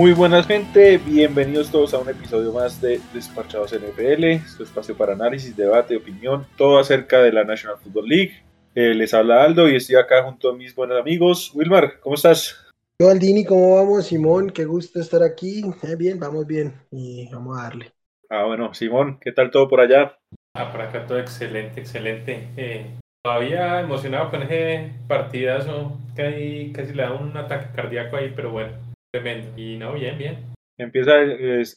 Muy buenas gente, bienvenidos todos a un episodio más de Despachados NFL, su espacio para análisis, debate, opinión, todo acerca de la National Football League. Eh, les habla Aldo y estoy acá junto a mis buenos amigos. Wilmar, ¿cómo estás? Yo, Aldini, ¿cómo vamos? Simón, qué gusto estar aquí. Eh, bien, vamos bien y vamos a darle. Ah, bueno, Simón, ¿qué tal todo por allá? Ah, por acá todo excelente, excelente. Eh, todavía emocionado con ese partidazo, que casi le da un ataque cardíaco ahí, pero bueno, tremendo. Y no, bien, bien. Empieza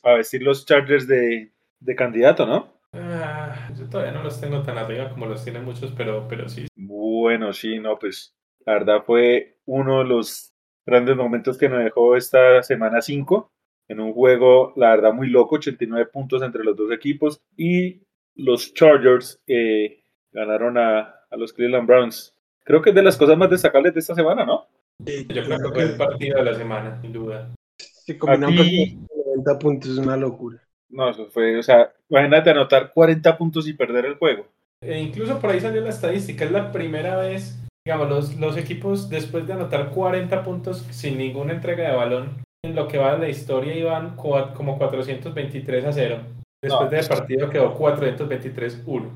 a vestir los Chargers de, de candidato, ¿no? Ah, yo todavía no los tengo tan arriba como los tienen muchos, pero, pero sí. Bueno, sí, no, pues la verdad fue uno de los grandes momentos que nos dejó esta semana 5 en un juego, la verdad, muy loco, 89 puntos entre los dos equipos y los Chargers eh, ganaron a, a, los Cleveland Browns. Creo que es de las cosas más destacables de esta semana, ¿no? Sí, yo creo que fue el partido de la semana, sin duda. Si combinamos ti... 90 puntos es una locura. No, eso fue, o sea, imagínate anotar 40 puntos y perder el juego. E incluso por ahí salió la estadística, es la primera vez, digamos, los, los equipos después de anotar 40 puntos sin ninguna entrega de balón, en lo que va de la historia iban como 423 a 0. Después no. del partido quedó 423-1.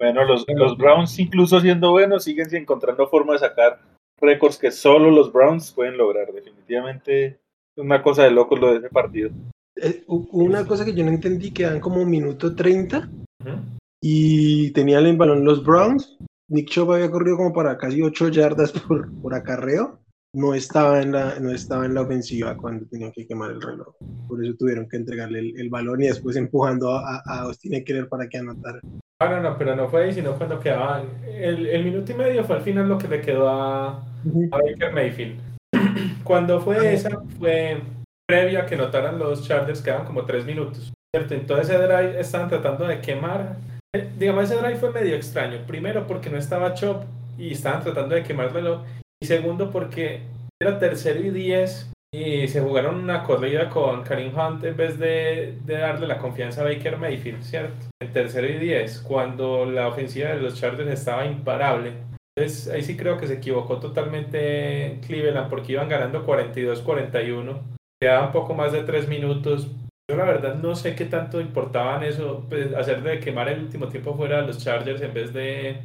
Bueno, los, los, Browns, incluso siendo buenos, siguen encontrando forma de sacar récords que solo los Browns pueden lograr. Definitivamente una cosa de locos lo de ese partido. Eh, una cosa que yo no entendí, quedan como minuto 30 uh -huh. y tenían el balón los Browns. Nick Chubb había corrido como para casi 8 yardas por, por acarreo no estaba en la no estaba en la ofensiva cuando tenían que quemar el reloj por eso tuvieron que entregarle el, el balón y después empujando a, a Austin Eckler para que anotara ah no no pero no fue ahí sino cuando quedaba el, el minuto y medio fue al final lo que le quedó a, a Baker Mayfield. Cuando fue esa fue previo a que notaran los Chargers quedaban como tres minutos cierto entonces ese drive estaban tratando de quemar. Eh, digamos ese drive fue medio extraño. Primero porque no estaba Chop y estaban tratando de quemar el reloj y segundo, porque era tercero y diez y se jugaron una corrida con Karim Hunt en vez de, de, darle la confianza a Baker Mayfield, ¿cierto? En tercero y diez, cuando la ofensiva de los Chargers estaba imparable. Entonces ahí sí creo que se equivocó totalmente Cleveland porque iban ganando 42-41. Quedaban poco más de tres minutos. Yo la verdad no sé qué tanto importaban eso, pues, hacer de quemar el último tiempo fuera de los Chargers en vez de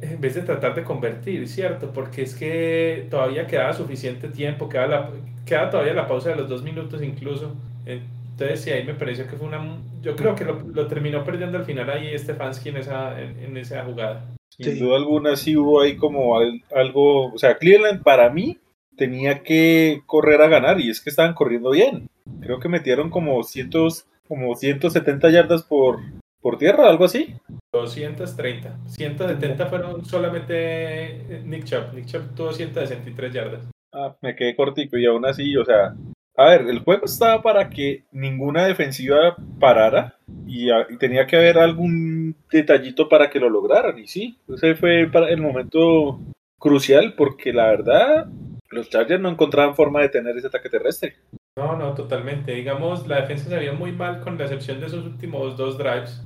en vez de tratar de convertir, ¿cierto? Porque es que todavía quedaba suficiente tiempo, queda, la, queda todavía la pausa de los dos minutos incluso. Entonces, sí, ahí me pareció que fue una... Yo creo que lo, terminó perdiendo al final ahí Stefanski en esa, en, en esa jugada. Sin sí. duda alguna sí hubo ahí como algo... O sea, Cleveland para mí tenía que correr a ganar y es que estaban corriendo bien. Creo que metieron como, cientos, como 170 yardas por, por tierra, algo así. 230. 170 fueron solamente Nick Chubb. Nick Chubb tuvo 163 yardas. Ah, me quedé cortico y aún así, o sea, a ver, el juego estaba para que ninguna defensiva parara y, a, y, tenía que haber algún detallito para que lo lograran. Y sí, ese fue el momento crucial porque la verdad los Chargers no encontraban forma de tener ese ataque terrestre. No, no, totalmente. Digamos, la defensa se vio muy mal con la excepción de esos últimos dos drives.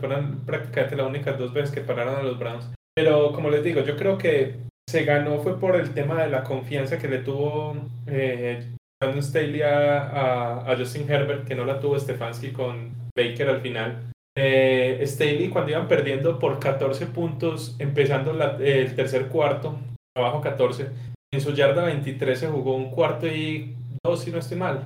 Fueron prácticamente las únicas dos veces que pararon a los Browns. Pero como les digo, yo creo que se ganó fue por el tema de la confianza que le tuvo eh, Brandon Staley a, a, Justin Herbert, que no la tuvo Stefanski con Baker al final. Eh, Staley cuando iban perdiendo por 14 puntos, empezando el tercer cuarto, abajo 14, en su yarda 23 se jugó un cuarto y dos, si no estoy mal.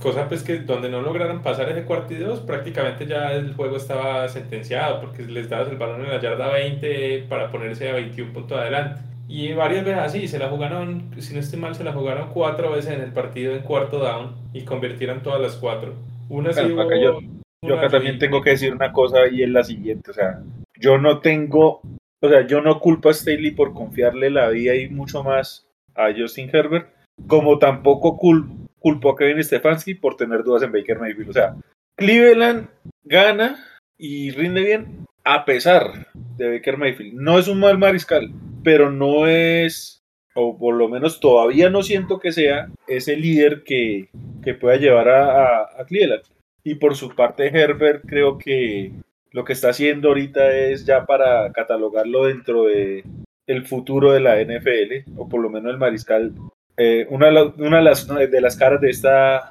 Cosa pues que donde no lograron pasar ese cuarto y dos, prácticamente ya el juego estaba sentenciado porque les dabas el balón en la yarda 20 para ponerse a 21 puntos adelante. Y varias veces así, se la jugaron, si no estoy mal, se la jugaron cuatro veces en el partido en cuarto down y convirtieron todas las cuatro. Una sí hubo, acá yo, yo acá también tengo que decir una cosa y es la siguiente, o sea, yo no tengo, o sea, yo no culpo a Staley por confiarle la vida y mucho más a Justin Herbert, como tampoco culpo culpó a Kevin Stefanski por tener dudas en Baker Mayfield. O sea, Cleveland gana y rinde bien a pesar de Baker Mayfield. No es un mal mariscal, pero no es, o por lo menos todavía no siento que sea ese líder que, que pueda llevar a, Cleveland. Y por su parte, Herbert creo que lo que está haciendo ahorita es ya para catalogarlo dentro de el futuro de la NFL, o por lo menos el mariscal eh, una, una de, las, de las caras de esta,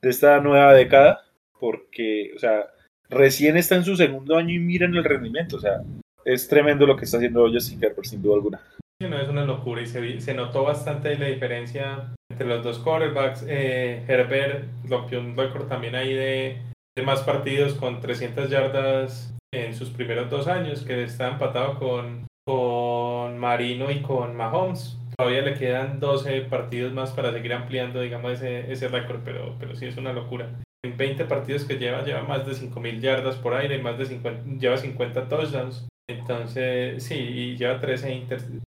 de esta nueva década, porque, o sea, recién está en su segundo año y miren el rendimiento, o sea, es tremendo lo que está haciendo Justin Herbert, sin duda alguna. Sí, no, es una locura y se, se notó bastante la diferencia entre los dos quarterbacks. Eh, Herbert rompió un récord también ahí de, de, más partidos con 300 yardas en sus primeros dos años, que está empatado con, con Marino y con Mahomes. Todavía le quedan 12 partidos más para seguir ampliando, digamos, ese, ese récord, pero, pero sí es una locura. En 20 partidos que lleva, lleva más de 5.000 yardas por aire, más de 50, lleva 50 touchdowns. Entonces, sí, y lleva 13,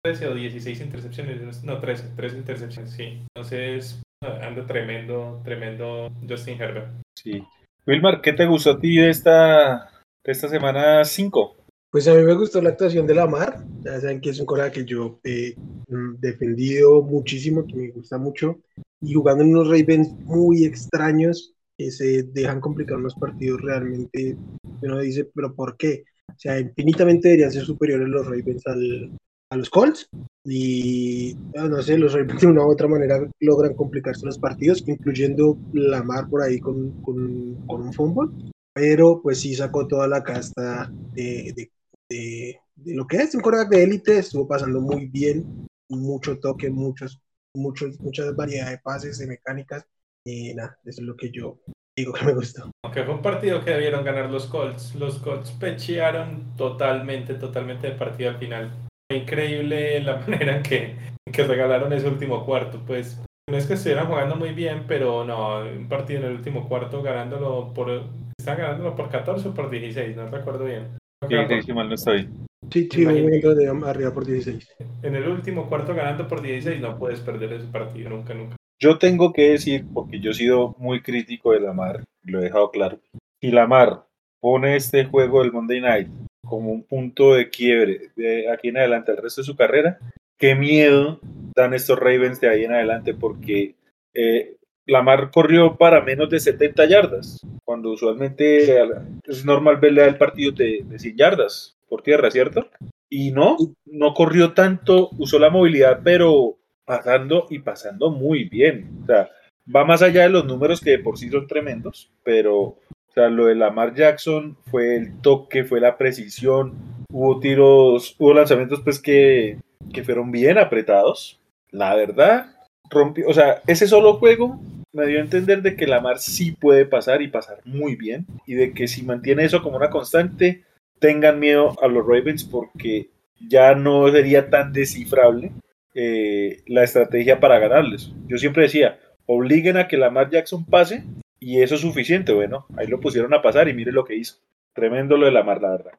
13 o 16 intercepciones, no, 13, 13 intercepciones, sí. Entonces, anda tremendo, tremendo Justin Herbert. Sí. Wilmar, ¿qué te gustó a ti de esta, de esta semana 5? Pues a mí me gustó la actuación de Lamar. Ya saben que es un colega que yo he mm, defendido muchísimo, que me gusta mucho. Y jugando en unos Ravens muy extraños, que se dejan complicar unos partidos realmente. Uno dice, ¿pero por qué? O sea, infinitamente deberían ser superiores los Ravens al, a los Colts. Y no sé, los Ravens de una u otra manera logran complicarse los partidos, incluyendo Lamar por ahí con, con, con un fútbol. Pero pues sí sacó toda la casta de, de de, lo que es un coreback de élite, estuvo pasando muy bien, mucho toque, muchos, muchos, muchas variedades de pases, de mecánicas, y nada, eso es lo que yo digo que me gustó. Aunque fue un partido que debieron ganar los Colts, los Colts pechearon totalmente, totalmente el partido al final. Fue increíble la manera en que, que regalaron ese último cuarto, pues no es que estuvieran jugando muy bien, pero no, un partido en el último cuarto ganándolo por, están ganándolo por 14 o por 16, no recuerdo bien. Sí, mal no estoy. Sí, sí, de arriba por 16. En el último cuarto ganando por 16 no puedes perder ese partido nunca, nunca. Yo tengo que decir, porque yo he sido muy crítico de Lamar, lo he dejado claro, y Lamar pone este juego del Monday Night como un punto de quiebre de aquí en adelante al resto de su carrera, qué miedo dan estos Ravens de ahí en adelante, porque eh, Lamar corrió para menos de 70 yardas, cuando usualmente es normal verle al partido de, de 100 yardas por tierra, ¿cierto? Y no, no corrió tanto, usó la movilidad, pero pasando y pasando muy bien. O sea, va más allá de los números que de por sí son tremendos, pero o sea, lo de Lamar Jackson fue el toque, fue la precisión, hubo tiros, hubo lanzamientos pues que, que fueron bien apretados. La verdad, rompió, o sea, ese solo juego me dio a entender de que Lamar sí puede pasar y pasar muy bien y de que si mantiene eso como una constante, tengan miedo a los Ravens porque ya no sería tan descifrable eh, la estrategia para ganarles. Yo siempre decía, obliguen a que Lamar Jackson pase y eso es suficiente. Bueno, ahí lo pusieron a pasar y mire lo que hizo. Tremendo lo de Lamar, la verdad.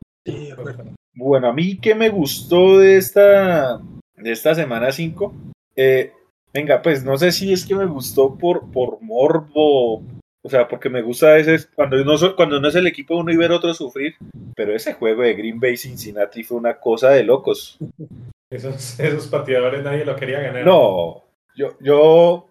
bueno, a mí que me gustó de esta, de esta semana 5, eh, Venga, pues no sé si es que me gustó por, por morbo, o sea, porque me gusta ese, cuando no, cuando no es el equipo uno y ver otro sufrir, pero ese juego de Green Bay Cincinnati fue una cosa de locos. Esos, esos pateadores nadie lo quería ganar. No, yo, yo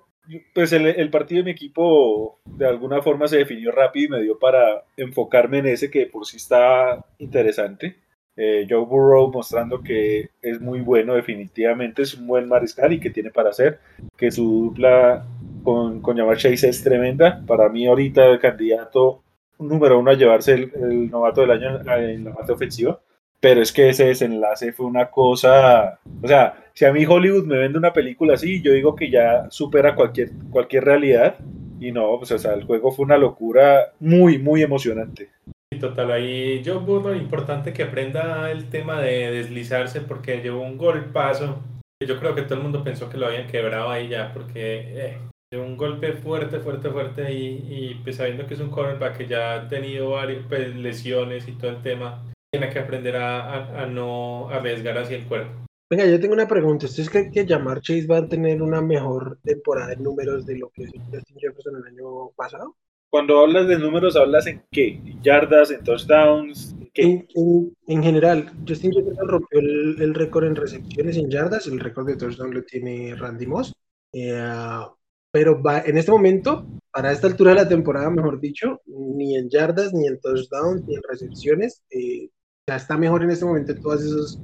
pues el, el, partido de mi equipo de alguna forma se definió rápido y me dio para enfocarme en ese que por sí está interesante. Eh, Joe Burrow mostrando que es muy bueno, definitivamente es un buen mariscal y que tiene para hacer, que su dupla con, con Chase es tremenda. Para mí ahorita el candidato número uno a llevarse el, novato del año en la parte ofensiva. Pero es que ese desenlace fue una cosa, o sea, si a mí Hollywood me vende una película así, yo digo que ya supera cualquier, cualquier realidad. Y no, pues o sea, el juego fue una locura muy, muy emocionante total, ahí Joe Burrow, importante que aprenda el tema de deslizarse porque llevó un golpazo. Yo creo que todo el mundo pensó que lo habían quebrado ahí ya porque eh, llevó un golpe fuerte, fuerte, fuerte y, y pues sabiendo que es un cornerback que ya ha tenido varias pues, lesiones y todo el tema, tiene que aprender a, a, no arriesgar hacia el cuerpo. Venga, yo tengo una pregunta. ¿Ustedes creen que Jamar Chase va a tener una mejor temporada en números de lo que Justin Jefferson el año pasado? Cuando hablas de números, ¿hablas en qué? ¿En yardas, en touchdowns? ¿En, en, general, Justin Jefferson rompió el, récord en recepciones en yardas, el récord de touchdown lo tiene Randy Moss. Eh, pero va, en este momento, para esta altura de la temporada, mejor dicho, ni en yardas, ni en touchdowns, ni en recepciones, eh, ya está mejor en este momento en todas esos,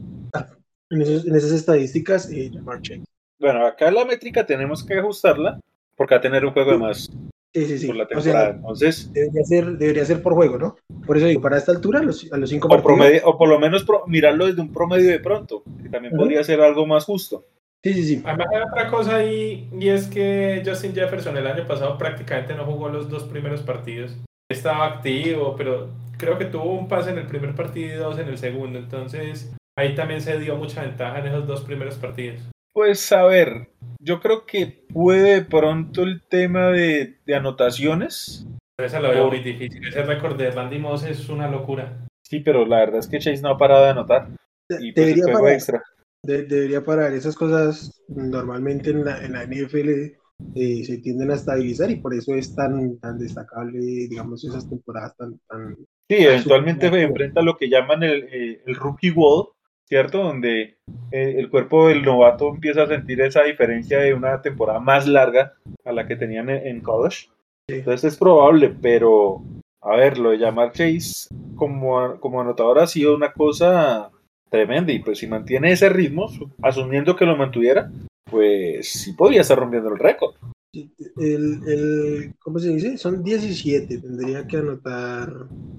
en, esos, en esas estadísticas, eh, Jamar Chase. bueno, acá la métrica tenemos que ajustarla porque va a tener un juego de más Sí, sí, sí. por la temporada. Entonces, debería ser, debería ser por juego, ¿no? Por eso digo, para esta altura, los, a los cinco o, partidos. promedio- o por lo menos pro- mirarlo desde un promedio de pronto, que también podría ser algo más justo. Sí, sí, sí. Además hay otra cosa ahí, y es que Justin Jefferson el año pasado prácticamente no jugó los dos primeros partidos. Estaba activo, pero creo que tuvo un pase en el primer partido y dos en el segundo. Entonces ahí también se dio mucha ventaja en esos dos primeros partidos. Pues a ver, yo creo que puede de pronto el tema de, de anotaciones. Pero esa lo veo muy difícil. Ese récord de Randy Moss es una locura. Sí, pero la verdad es que Chase no ha parado de anotar. Y pues Debería parar. extra. De- debería parar. Esas cosas normalmente en la, en la NFL eh, se tienden a estabilizar y por eso es tan, tan destacable, digamos, esas temporadas tan... tan... Sí, eventualmente enfrenta lo que llaman el, eh, el rookie wall, ¿cierto? Donde eh, el cuerpo del novato empieza a sentir esa diferencia de una temporada más larga a la que tenían en, college. Entonces es probable, pero a ver, lo de llamar Chase como, como anotador ha sido una cosa tremenda y pues si mantiene ese ritmo, su- asumiendo que lo mantuviera, pues sí podría estar rompiendo el récord. El, el, ¿Cómo se dice? Son 17. Tendría que anotar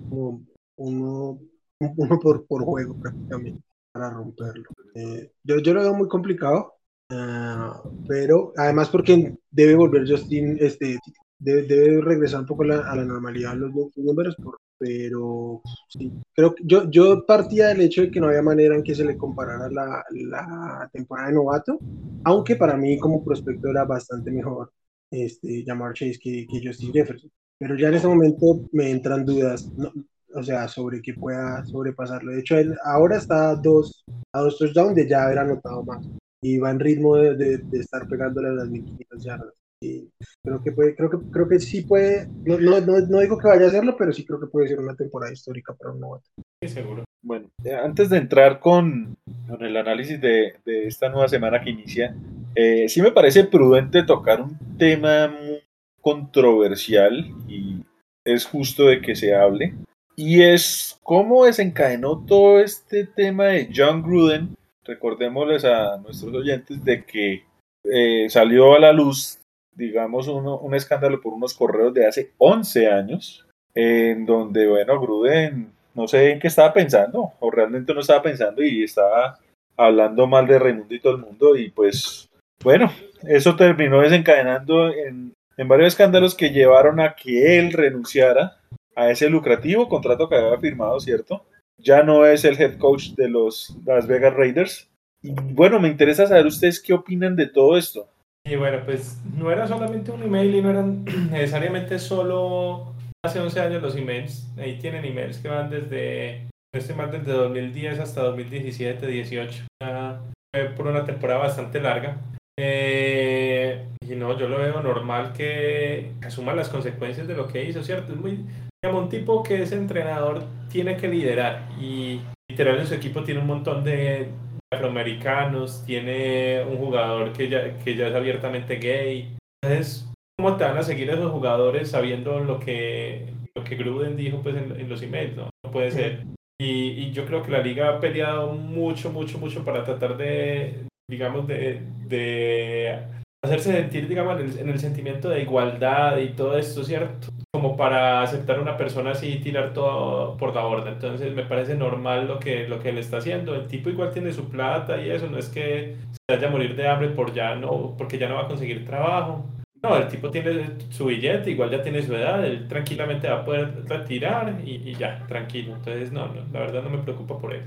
como uno, uno por, por juego prácticamente para romperlo. Eh, yo, yo lo veo muy complicado, ah, pero además porque debe volver Justin, este, debe, debe regresar un poco la, a la normalidad los números, por- pero sí, creo yo, yo partía del hecho de que no había manera en que se le comparara la, la temporada de novato, aunque para mí como prospecto era bastante mejor este, Jamar Chase que, que Justin Jefferson. Pero ya en ese momento me entran dudas, no, o sea, sobre que pueda sobrepasarlo. De hecho, él ahora está a dos, a dos touchdowns de ya haber anotado más. Y va en ritmo de, de, de estar pegándole a las 1500 yardas. Y creo que puede, creo que, creo que sí puede, no, no, no, no digo que vaya a hacerlo, pero sí creo que puede ser una temporada histórica para un novato. Sí, seguro. Bueno, eh, antes de entrar con, con el análisis de, de esta nueva semana que inicia, eh, sí me parece prudente tocar un tema muy controversial y es justo de que se hable. Y es cómo desencadenó todo este tema de John Gruden. Recordémosles a nuestros oyentes de que eh, salió a la luz, digamos, uno- un escándalo por unos correos de hace 11 años, en donde, bueno, Gruden no sé en qué estaba pensando, o realmente no estaba pensando y estaba hablando mal de Raimundo y todo el mundo, y pues, bueno, eso terminó desencadenando en, en varios escándalos que llevaron a que él renunciara a ese lucrativo contrato que había firmado, ¿cierto? Ya no es el head coach de los Las Vegas Raiders. Y bueno, me interesa saber ustedes qué opinan de todo esto. Y bueno, pues no era solamente un email y no eran necesariamente solo hace 11 años los emails. Ahí tienen emails que van desde, estoy mal, desde 2010 hasta 2017, 18. Ya fue por una temporada bastante larga. Eh, y no, yo lo veo normal que asuma las consecuencias de lo que hizo, ¿cierto? Es muy, un tipo que es entrenador tiene que liderar y literal en su equipo tiene un montón de afroamericanos, tiene un jugador que ya, que ya es abiertamente gay. Entonces, ¿cómo te van a seguir esos jugadores sabiendo lo que, lo que Gruden dijo pues, en, en los emails? No, no puede ser. Y, y yo creo que la liga ha peleado mucho, mucho, mucho para tratar de, digamos, de, de hacerse sentir, digamos, en el, en el sentimiento de igualdad y todo esto, ¿cierto? Como para aceptar a una persona así y tirar todo por la borda. Entonces me parece normal lo que, lo que él está haciendo. El tipo igual tiene su plata y eso, no es que se vaya a morir de hambre por ya no, porque ya no va a conseguir trabajo. No, el tipo tiene su billete, igual ya tiene su edad, él tranquilamente va a poder retirar y, y ya, tranquilo. Entonces, no, no, la verdad no me preocupa por él.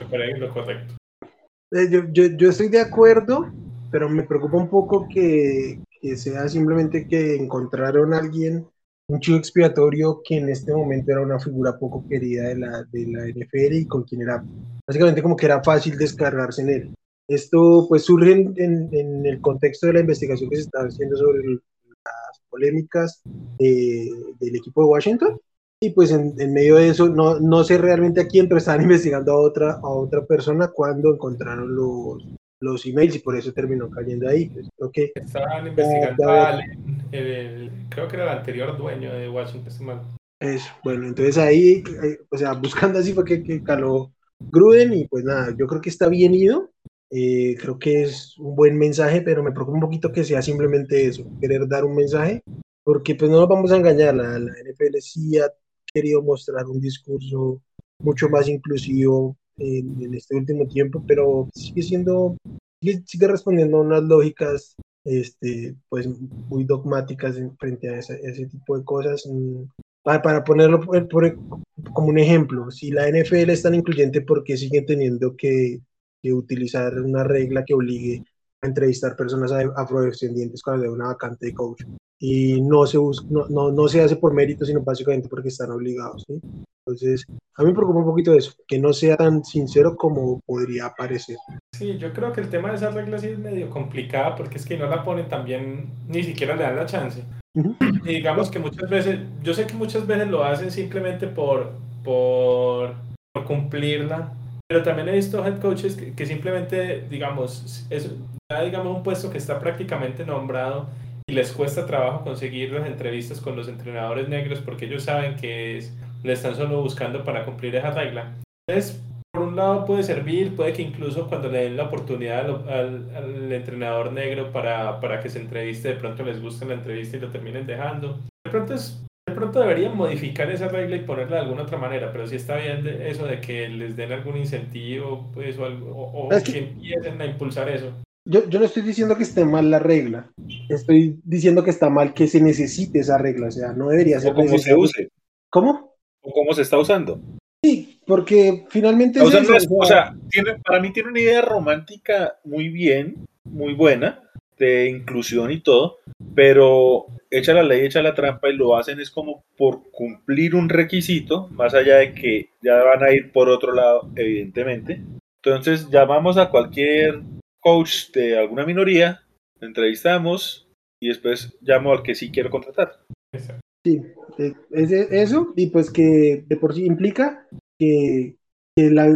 Me parece lo correcto. Eh, yo, yo, yo estoy de acuerdo, pero me preocupa un poco que, que sea simplemente que encontraron a alguien, un chivo expiatorio que en este momento era una figura poco querida de la, de la NFL y con quien era básicamente como que era fácil descargarse en él. Esto pues surge en, en, en el contexto de la investigación que se está haciendo sobre el- las polémicas de- del equipo de Washington y pues en, en medio de eso no, no sé realmente a quién, pero estaban investigando a otra, a otra persona cuando encontraron los, los emails y por eso terminó cayendo ahí. Pues, que Estaban investigando ya. a Allen, el, el- creo que era el anterior dueño de Washington. Eso, bueno, entonces ahí, eh, o sea, buscando así fue que, que caló Gruden y pues nada, yo creo que está bien ido, Eh, creo que es un buen mensaje, pero me preocupa un poquito que sea simplemente eso, querer dar un mensaje, porque pues no nos vamos a engañar, la, la NFL sí ha querido mostrar un discurso mucho más inclusivo en, este último tiempo, pero sigue siendo, sigue, respondiendo a unas lógicas este, pues muy dogmáticas frente a ese, tipo de cosas. Mm, para, para ponerlo como un ejemplo, si la NFL es tan incluyente, ¿por qué sigue teniendo que, que utilizar una regla que obligue a entrevistar personas afrodescendientes cuando hay una vacante de coach? Y no se, no, no, no, se hace por mérito, sino básicamente porque están obligados. ¿sí? Entonces, a mí me preocupa un poquito eso, que no sea tan sincero como podría parecer. Sí, yo creo que el tema de esa regla sí es medio complicada porque es que no la ponen también, ni siquiera le dan la chance. Y digamos que muchas veces, yo sé que muchas veces lo hacen simplemente por, por, por cumplirla, pero también he visto head coaches que, que simplemente, digamos, es digamos un puesto que está prácticamente nombrado y les cuesta trabajo conseguir las entrevistas con los entrenadores negros porque ellos saben que es, le están solo buscando para cumplir esa regla. Entonces, por un lado puede servir, puede que incluso cuando le den la oportunidad al, entrenador negro para, para, que se entreviste, de pronto les guste la entrevista y lo terminen dejando. De pronto, es, de pronto deberían modificar esa regla y ponerla de alguna otra manera, pero sí está bien eso de que les den algún incentivo pues, o, algo, o, que empiecen a impulsar eso yo, yo no estoy diciendo que esté mal la regla, estoy diciendo que está mal que se necesite esa regla, o sea, no debería ser. O cómo se use. ¿Cómo? O cómo se está usando. Sí, porque finalmente. O, sea, para mí tiene una idea romántica muy bien, muy buena, de inclusión y todo, pero echa la ley, echa la trampa y lo hacen es como por cumplir un requisito, más allá de que ya van a ir por otro lado, evidentemente. Entonces llamamos a cualquier coach de alguna minoría, entrevistamos y después llamo al que sí quiero contratar. Sí, es eso, y pues que de por sí implica que, la,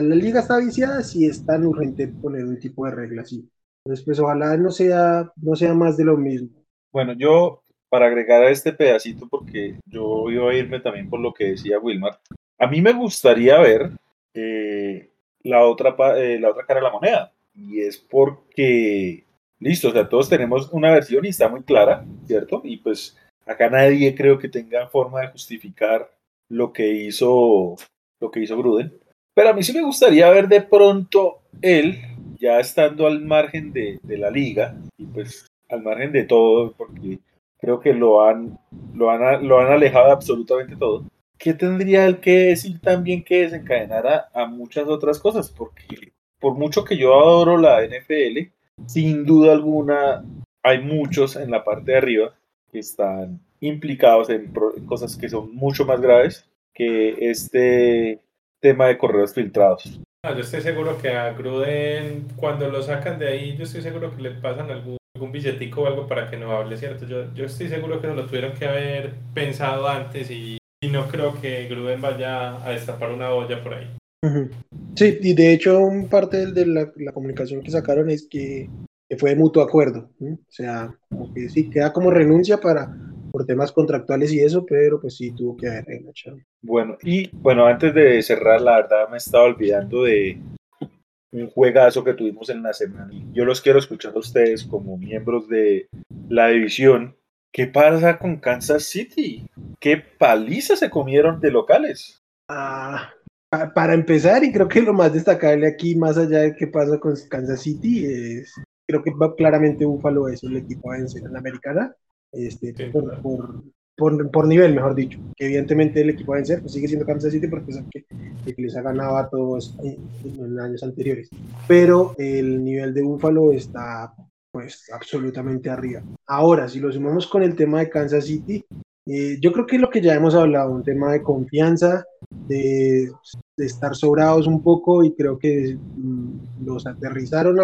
liga está viciada si es tan urgente poner un tipo de regla así. Entonces, pues ojalá no sea, no sea más de lo mismo. Bueno, yo para agregar a este pedacito, porque yo iba a irme también por lo que decía Wilmar, a mí me gustaría ver eh, la, otra, eh, la otra cara de la moneda y es porque, listo, o sea, todos tenemos una versión y está muy clara, ¿cierto? Y pues acá nadie creo que tenga forma de justificar lo que hizo, lo que hizo Gruden. Pero a mí sí me gustaría ver de pronto él, ya estando al margen de, de la liga, y pues al margen de todo, porque creo que lo han, lo han, lo han alejado de absolutamente todo. ¿Qué tendría él que decir también que desencadenara a muchas otras cosas? Porque por mucho que yo adoro la NFL, sin duda alguna hay muchos en la parte de arriba que están implicados en, cosas que son mucho más graves que este tema de correos filtrados. yo estoy seguro que a Gruden, cuando lo sacan de ahí, yo estoy seguro que le pasan algún, billetico o algo para que no hable, ¿cierto? Yo, estoy seguro que lo tuvieron que haber pensado antes y no creo que Gruden vaya a destapar una olla por ahí. Sí, y de hecho, parte de la, comunicación que sacaron es que, fue de mutuo acuerdo. O sea, como que sí, queda como renuncia para por temas contractuales y eso, pero pues sí tuvo que haber Bueno, y bueno, antes de cerrar, la verdad me estaba olvidando de un juegazo que tuvimos en la semana. Yo los quiero escuchar a ustedes como miembros de la división. ¿Qué pasa con Kansas City? ¿Qué paliza se comieron de locales? Ah, para empezar, y creo que lo más destacable aquí, más allá de qué pasa con Kansas City, es creo que claramente Buffalo es el equipo a vencer en la americana, este, por, por, por, nivel, mejor dicho. Que evidentemente el equipo a vencer pues sigue siendo Kansas City porque es que, que, les ha ganado a todos en, años anteriores. Pero el nivel de Buffalo está pues absolutamente arriba. Ahora, si lo sumamos con el tema de Kansas City, eh, yo creo que es lo que ya hemos hablado, un tema de confianza, de, estar sobrados un poco y creo que mm, los aterrizaron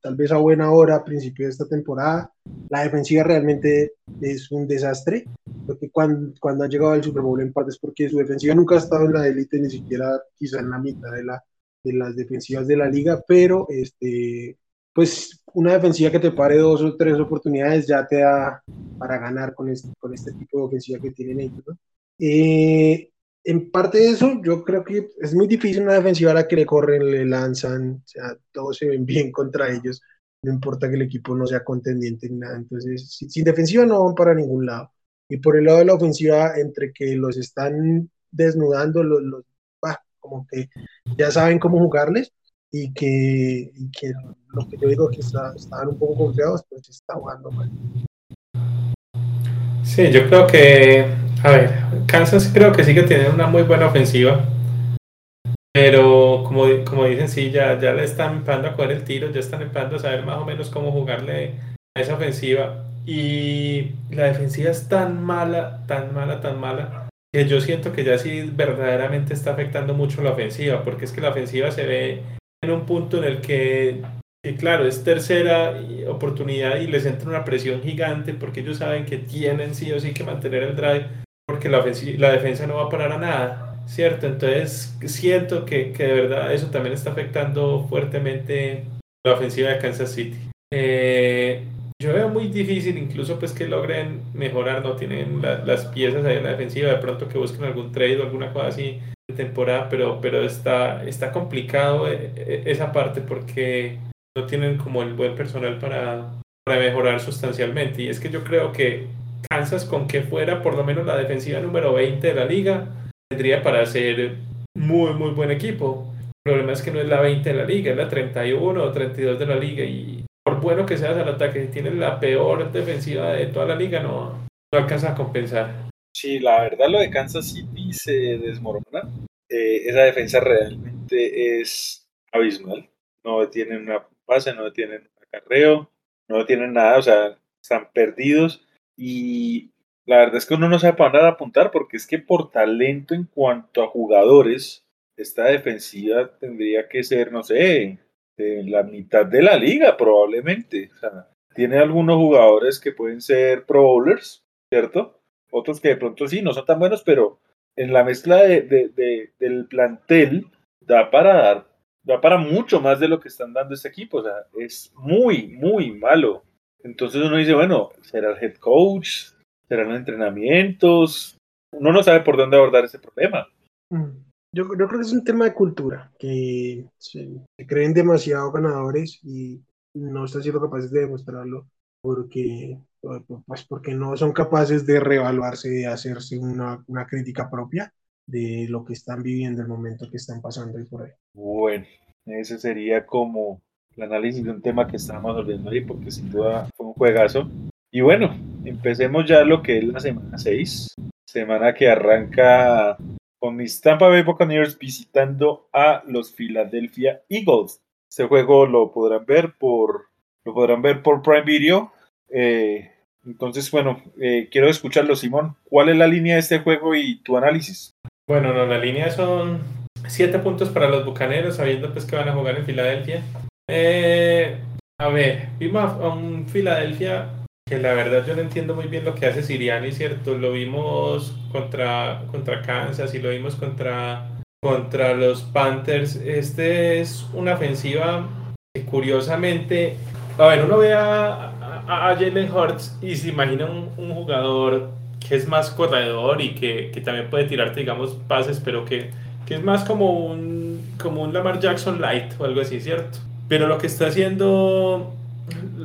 tal vez a buena hora a principio de esta temporada. La defensiva realmente es un desastre, porque cuando, cuando llegado al Super Bowl en parte es porque su defensiva nunca ha estado en la élite, ni siquiera quizá en la mitad de, la, de las defensivas de la liga, pero este, pues una defensiva que te pare dos o tres oportunidades ya te da para ganar con este, con este tipo de ofensiva que tienen ellos. Eh, en parte de eso, yo creo que es muy difícil una defensiva a la que le corren, le lanzan, o sea, todos se ven bien contra ellos, no importa que el equipo no sea contendiente ni nada, entonces sin defensiva no van para ningún lado. Y por el lado de la ofensiva, entre que los están desnudando, los, los como que ya saben cómo jugarles y que, que lo que yo digo que estaban un poco confiados, pues está jugando mal. Sí, yo creo que, a ver, Kansas creo que sí que tiene una muy buena ofensiva, pero como, como dicen, sí, ya, ya le están empezando a coger el tiro, ya están empezando a saber más o menos cómo jugarle a esa ofensiva. Y la defensiva es tan mala, tan mala, tan mala, que yo siento que ya sí verdaderamente está afectando mucho la ofensiva, porque es que la ofensiva se ve en un punto en el que, claro, es tercera oportunidad y les entra una presión gigante porque ellos saben que tienen sí o sí que mantener el drive porque la, la defensa no va a parar a nada, ¿cierto? Entonces siento que, que de verdad eso también está afectando fuertemente la ofensiva de Kansas City. Eh, yo veo muy difícil incluso pues que logren mejorar, no tienen las piezas ahí en la defensiva, de pronto que busquen algún trade o alguna cosa así de temporada, pero, pero está, está complicado eh, eh, esa parte porque no tienen como el buen personal para, para mejorar sustancialmente. Y es que yo creo que Kansas con que fuera por lo menos la defensiva número 20 de la liga, tendría para ser muy, muy buen equipo. El problema es que no es la 20 de la liga, es la 31 o 32 de la liga y por bueno que seas al ataque, si tienes la peor defensiva de toda la liga, no, no alcanza a compensar. Sí, la verdad lo de Kansas City se desmorona. Eh, esa defensa realmente es abismal. No tienen una base, no tienen un acarreo, no tienen nada, o sea, están perdidos. Y la verdad es que uno no sabe para dónde apuntar, porque es que por talento en cuanto a jugadores, esta defensiva tendría que ser, no sé, la mitad de la liga probablemente. O sea, tiene algunos jugadores que pueden ser pro bowlers, ¿cierto? Otros que de pronto sí, no son tan buenos, pero en la mezcla de, del plantel da para dar, da para mucho más de lo que están dando este equipo. O sea, es muy, muy malo. Entonces uno dice, bueno, ¿será el head coach? ¿Serán los entrenamientos? Uno no sabe por dónde abordar ese problema. Mm. Yo, creo que es un tema de cultura, que se, creen demasiado ganadores y no están siendo capaces de demostrarlo porque, pues porque no son capaces de reevaluarse, de hacerse una, una crítica propia de lo que están viviendo, el momento que están pasando ahí por ahí. Bueno, ese sería como el análisis de un tema que estábamos olvidando ahí, porque sin duda fue un juegazo. Y bueno, empecemos ya lo que es la semana 6, semana que arranca con mis Tampa Bay Buccaneers visitando a los Philadelphia Eagles. Este juego lo podrán ver por lo podrán ver por Prime Video. Eh, entonces, bueno, eh, quiero escucharlo, Simón. ¿Cuál es la línea de este juego y tu análisis? Bueno, no, la línea son siete puntos para los Bucaneros, sabiendo pues que van a jugar en Filadelfia. Eh, a ver, vimos a un Filadelfia que la verdad yo no entiendo muy bien lo que hace Siriani, ¿cierto? Lo vimos contra, contra Kansas y lo vimos contra, contra los Panthers. Este es una ofensiva que curiosamente, a ver, uno ve a, a, Jalen Hurts y se imagina un, jugador que es más corredor y que, que, también puede tirarte, digamos, pases, pero que, que es más como un, como un Lamar Jackson light o algo así, ¿cierto? Pero lo que está haciendo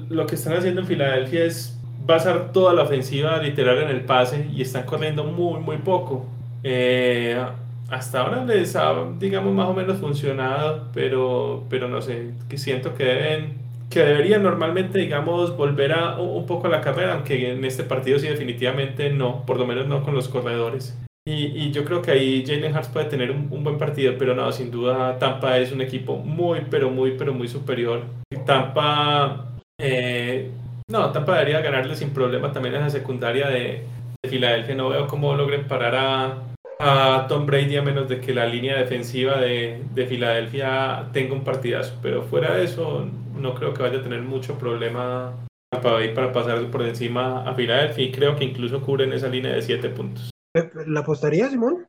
lo que están haciendo en Filadelfia es basar toda la ofensiva literal en el pase y están corriendo muy, muy poco. Eh, hasta ahora les ha, digamos, más o menos funcionado, pero, pero no sé, que siento que deben que deberían normalmente, digamos, volver a un poco a la carrera, aunque en este partido sí definitivamente no, por lo menos no con los corredores. Y, y yo creo que ahí Jalen Hurts puede tener un, buen partido, pero no, sin duda Tampa es un equipo muy, pero muy, pero muy superior. Tampa eh, no, Tampa debería ganarle sin problema también en la secundaria de, Filadelfia. No veo cómo logren parar a, Tom Brady a menos de que la línea defensiva de, Filadelfia tenga un partidazo. Pero fuera de eso, no creo que vaya a tener mucho problema para, para pasar por encima a Filadelfia y creo que incluso cubren esa línea de 7 puntos. ¿La apostaría, Simón?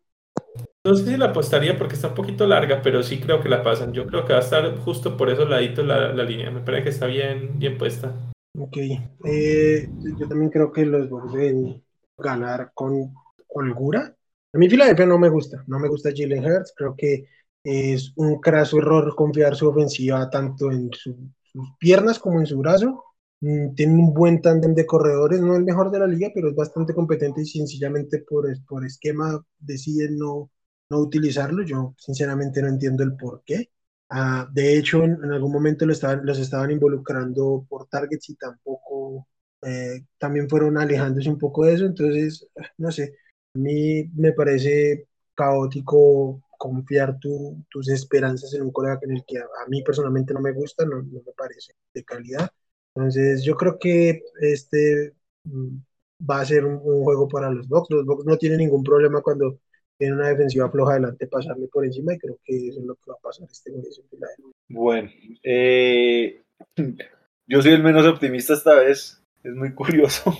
No sé si la apostaría porque está un poquito larga, pero sí creo que la pasan. Yo creo que va a estar justo por esos laditos la, la línea. Me parece que está bien, bien puesta. Ok. Eh, yo también creo que los Bucks deben ganar con holgura. A mí Filadelfia no me gusta, no me gusta Jalen Hurts, creo que es un craso error confiar su ofensiva tanto en sus piernas como en su brazo. Mm, tiene un buen tándem de corredores, no el mejor de la liga, pero es bastante competente y sencillamente por, por esquema deciden no, no utilizarlo. Yo sinceramente no entiendo el por qué. Ah, de hecho, en, algún momento los estaban, los estaban involucrando por targets y tampoco eh, también fueron alejándose un poco de eso. Entonces, no sé, a mí me parece caótico confiar tus esperanzas en un colega en el que a, mí personalmente no me gusta, no, me parece de calidad. Entonces, yo creo que este mm, va a ser un, juego para los Bucks. Los Bucks no tienen ningún problema cuando tienen una defensiva floja adelante pasarle por encima y creo que eso es lo que va a pasar este Bueno, eh, yo soy el menos optimista esta vez. Es muy curioso.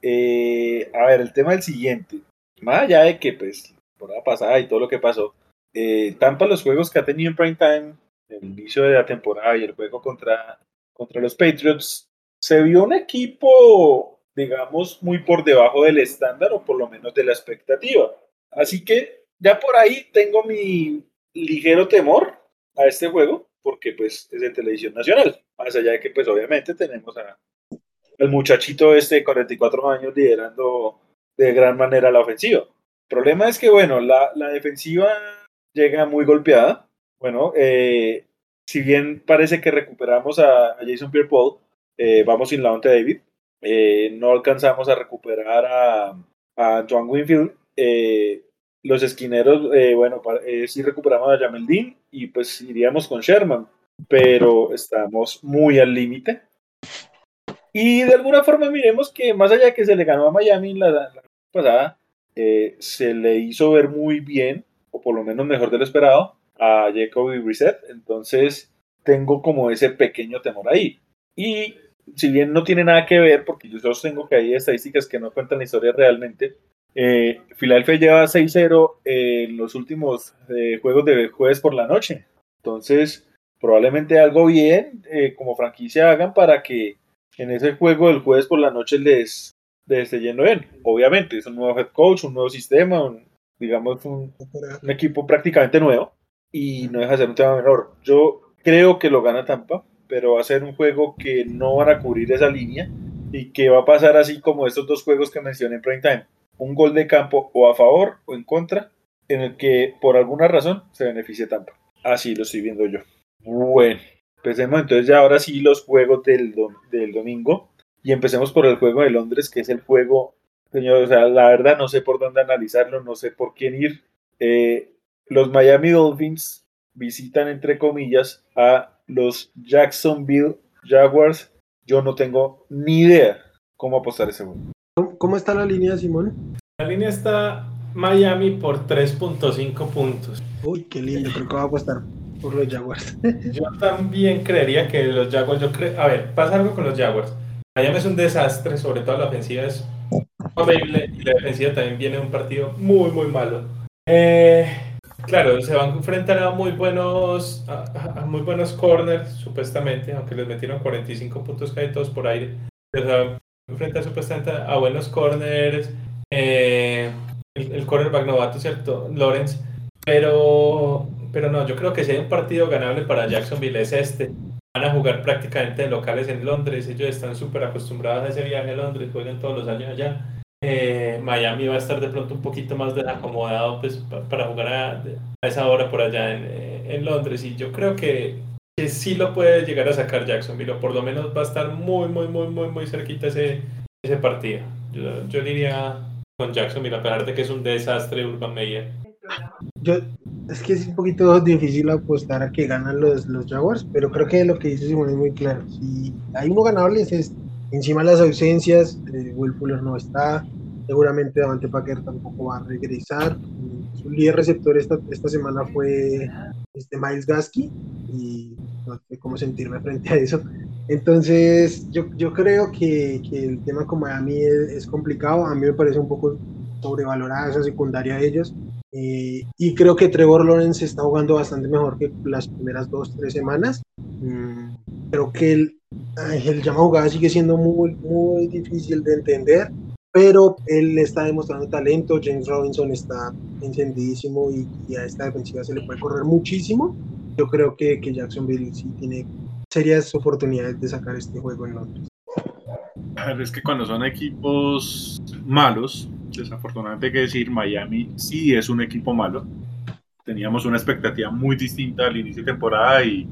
Eh, a ver, el tema es el siguiente. Más allá de que, pues, por la pasada y todo lo que pasó, eh, Tampa, los juegos que ha tenido en prime time, el inicio de la temporada y el juego contra, contra los Patriots, se vio un equipo, digamos, muy por debajo del estándar o por lo menos de la expectativa. Así que ya por ahí tengo mi ligero temor a este juego, porque pues es de televisión nacional. Más allá de que pues obviamente tenemos a el muchachito este de 44 años liderando de gran manera la ofensiva. El problema es que, bueno, la, la defensiva llega muy golpeada. Bueno, eh, si bien parece que recuperamos a, Jason Pierre-Paul, eh, vamos sin la David. Eh, no alcanzamos a recuperar a, a John Winfield. los esquineros, bueno, sí recuperamos a Jamel Dean y pues iríamos con Sherman, pero estamos muy al límite. Y de alguna forma miremos que más allá de que se le ganó a Miami la, la pasada, se le hizo ver muy bien o por lo menos mejor de lo esperado, a Jacoby Brissett. Entonces tengo como ese pequeño temor ahí. Y si bien no tiene nada que ver, porque yo tengo que hay estadísticas que no cuentan la historia realmente, eh, Philadelphia lleva 6-0 en los últimos eh, juegos de jueves por la noche. Entonces, probablemente algo bien eh, como franquicia hagan para que en ese juego del jueves por la noche les, les esté yendo bien. Obviamente, es un nuevo head coach, un nuevo sistema, un, digamos, un, equipo prácticamente nuevo y no deja de ser un tema menor. Yo creo que lo gana Tampa, pero va a ser un juego que no van a cubrir esa línea y que va a pasar así como estos dos juegos que mencioné en prime time. Un gol de campo o a favor o en contra, en el que por alguna razón se beneficie Tampa. Así lo estoy viendo yo. Bueno, empecemos entonces ya ahora sí los juegos del, del domingo. Y empecemos por el juego de Londres, que es el juego Señor, o sea, la verdad no sé por dónde analizarlo, no sé por quién ir. Eh, los Miami Dolphins visitan, entre comillas, a los Jacksonville Jaguars. Yo no tengo ni idea cómo apostar ese juego. ¿Cómo está la línea, Simón? La línea está Miami por 3.5 puntos. Uy, qué lindo, creo que va a apostar por los Jaguars. yo también creería que los Jaguars, yo creo, a ver, pasa algo con los Jaguars. Miami es un desastre, sobre todo la ofensiva es horrible y la defensiva también viene de un partido muy, muy malo. Eh, claro, se van a enfrentar a muy buenos, a, muy buenos corners, supuestamente, aunque les metieron 45 puntos cada todos por aire. Se van a enfrentar supuestamente a buenos corners. Eh, el, el cornerback ¿cierto? Lawrence. Pero, pero no, yo creo que si hay un partido ganable para Jacksonville es este. Van a jugar prácticamente en locales en Londres. Ellos están súper acostumbrados a ese viaje a Londres, juegan todos los años allá. Eh, Miami va a estar de pronto un poquito más desacomodado pues, para jugar a, esa hora por allá eh, en, Londres y yo creo que, que, sí lo puede llegar a sacar Jacksonville o por lo menos va a estar muy muy muy muy muy cerquita ese, ese partido yo, yo diría con Jacksonville a pesar de que es un desastre Urban Meyer yo, es que es un poquito difícil apostar a que ganan los, los Jaguars, pero creo que lo que dice Simón es muy claro. Si hay uno ganable es este. Encima las ausencias, eh, Will Fuller no está, seguramente Davante Packer tampoco va a regresar. Su líder receptor esta, esta semana fue este Miles Gasky y no sé cómo sentirme frente a eso. Entonces, yo, yo creo que, que el tema como a mí es, complicado. A mí me parece un poco sobrevalorada esa secundaria de ellos. Eh, y creo que Trevor Lawrence está jugando bastante mejor que las primeras dos, tres semanas. Mm, creo que el, el llama jugada sigue siendo muy, muy difícil de entender. pero él está demostrando talento, James Robinson está encendidísimo y, a esta defensiva se le puede correr muchísimo. Yo creo que, que Jacksonville sí tiene serias oportunidades de sacar este juego en Londres. Es que cuando son equipos malos, desafortunadamente hay que decir, Miami sí es un equipo malo. Teníamos una expectativa muy distinta al inicio de temporada y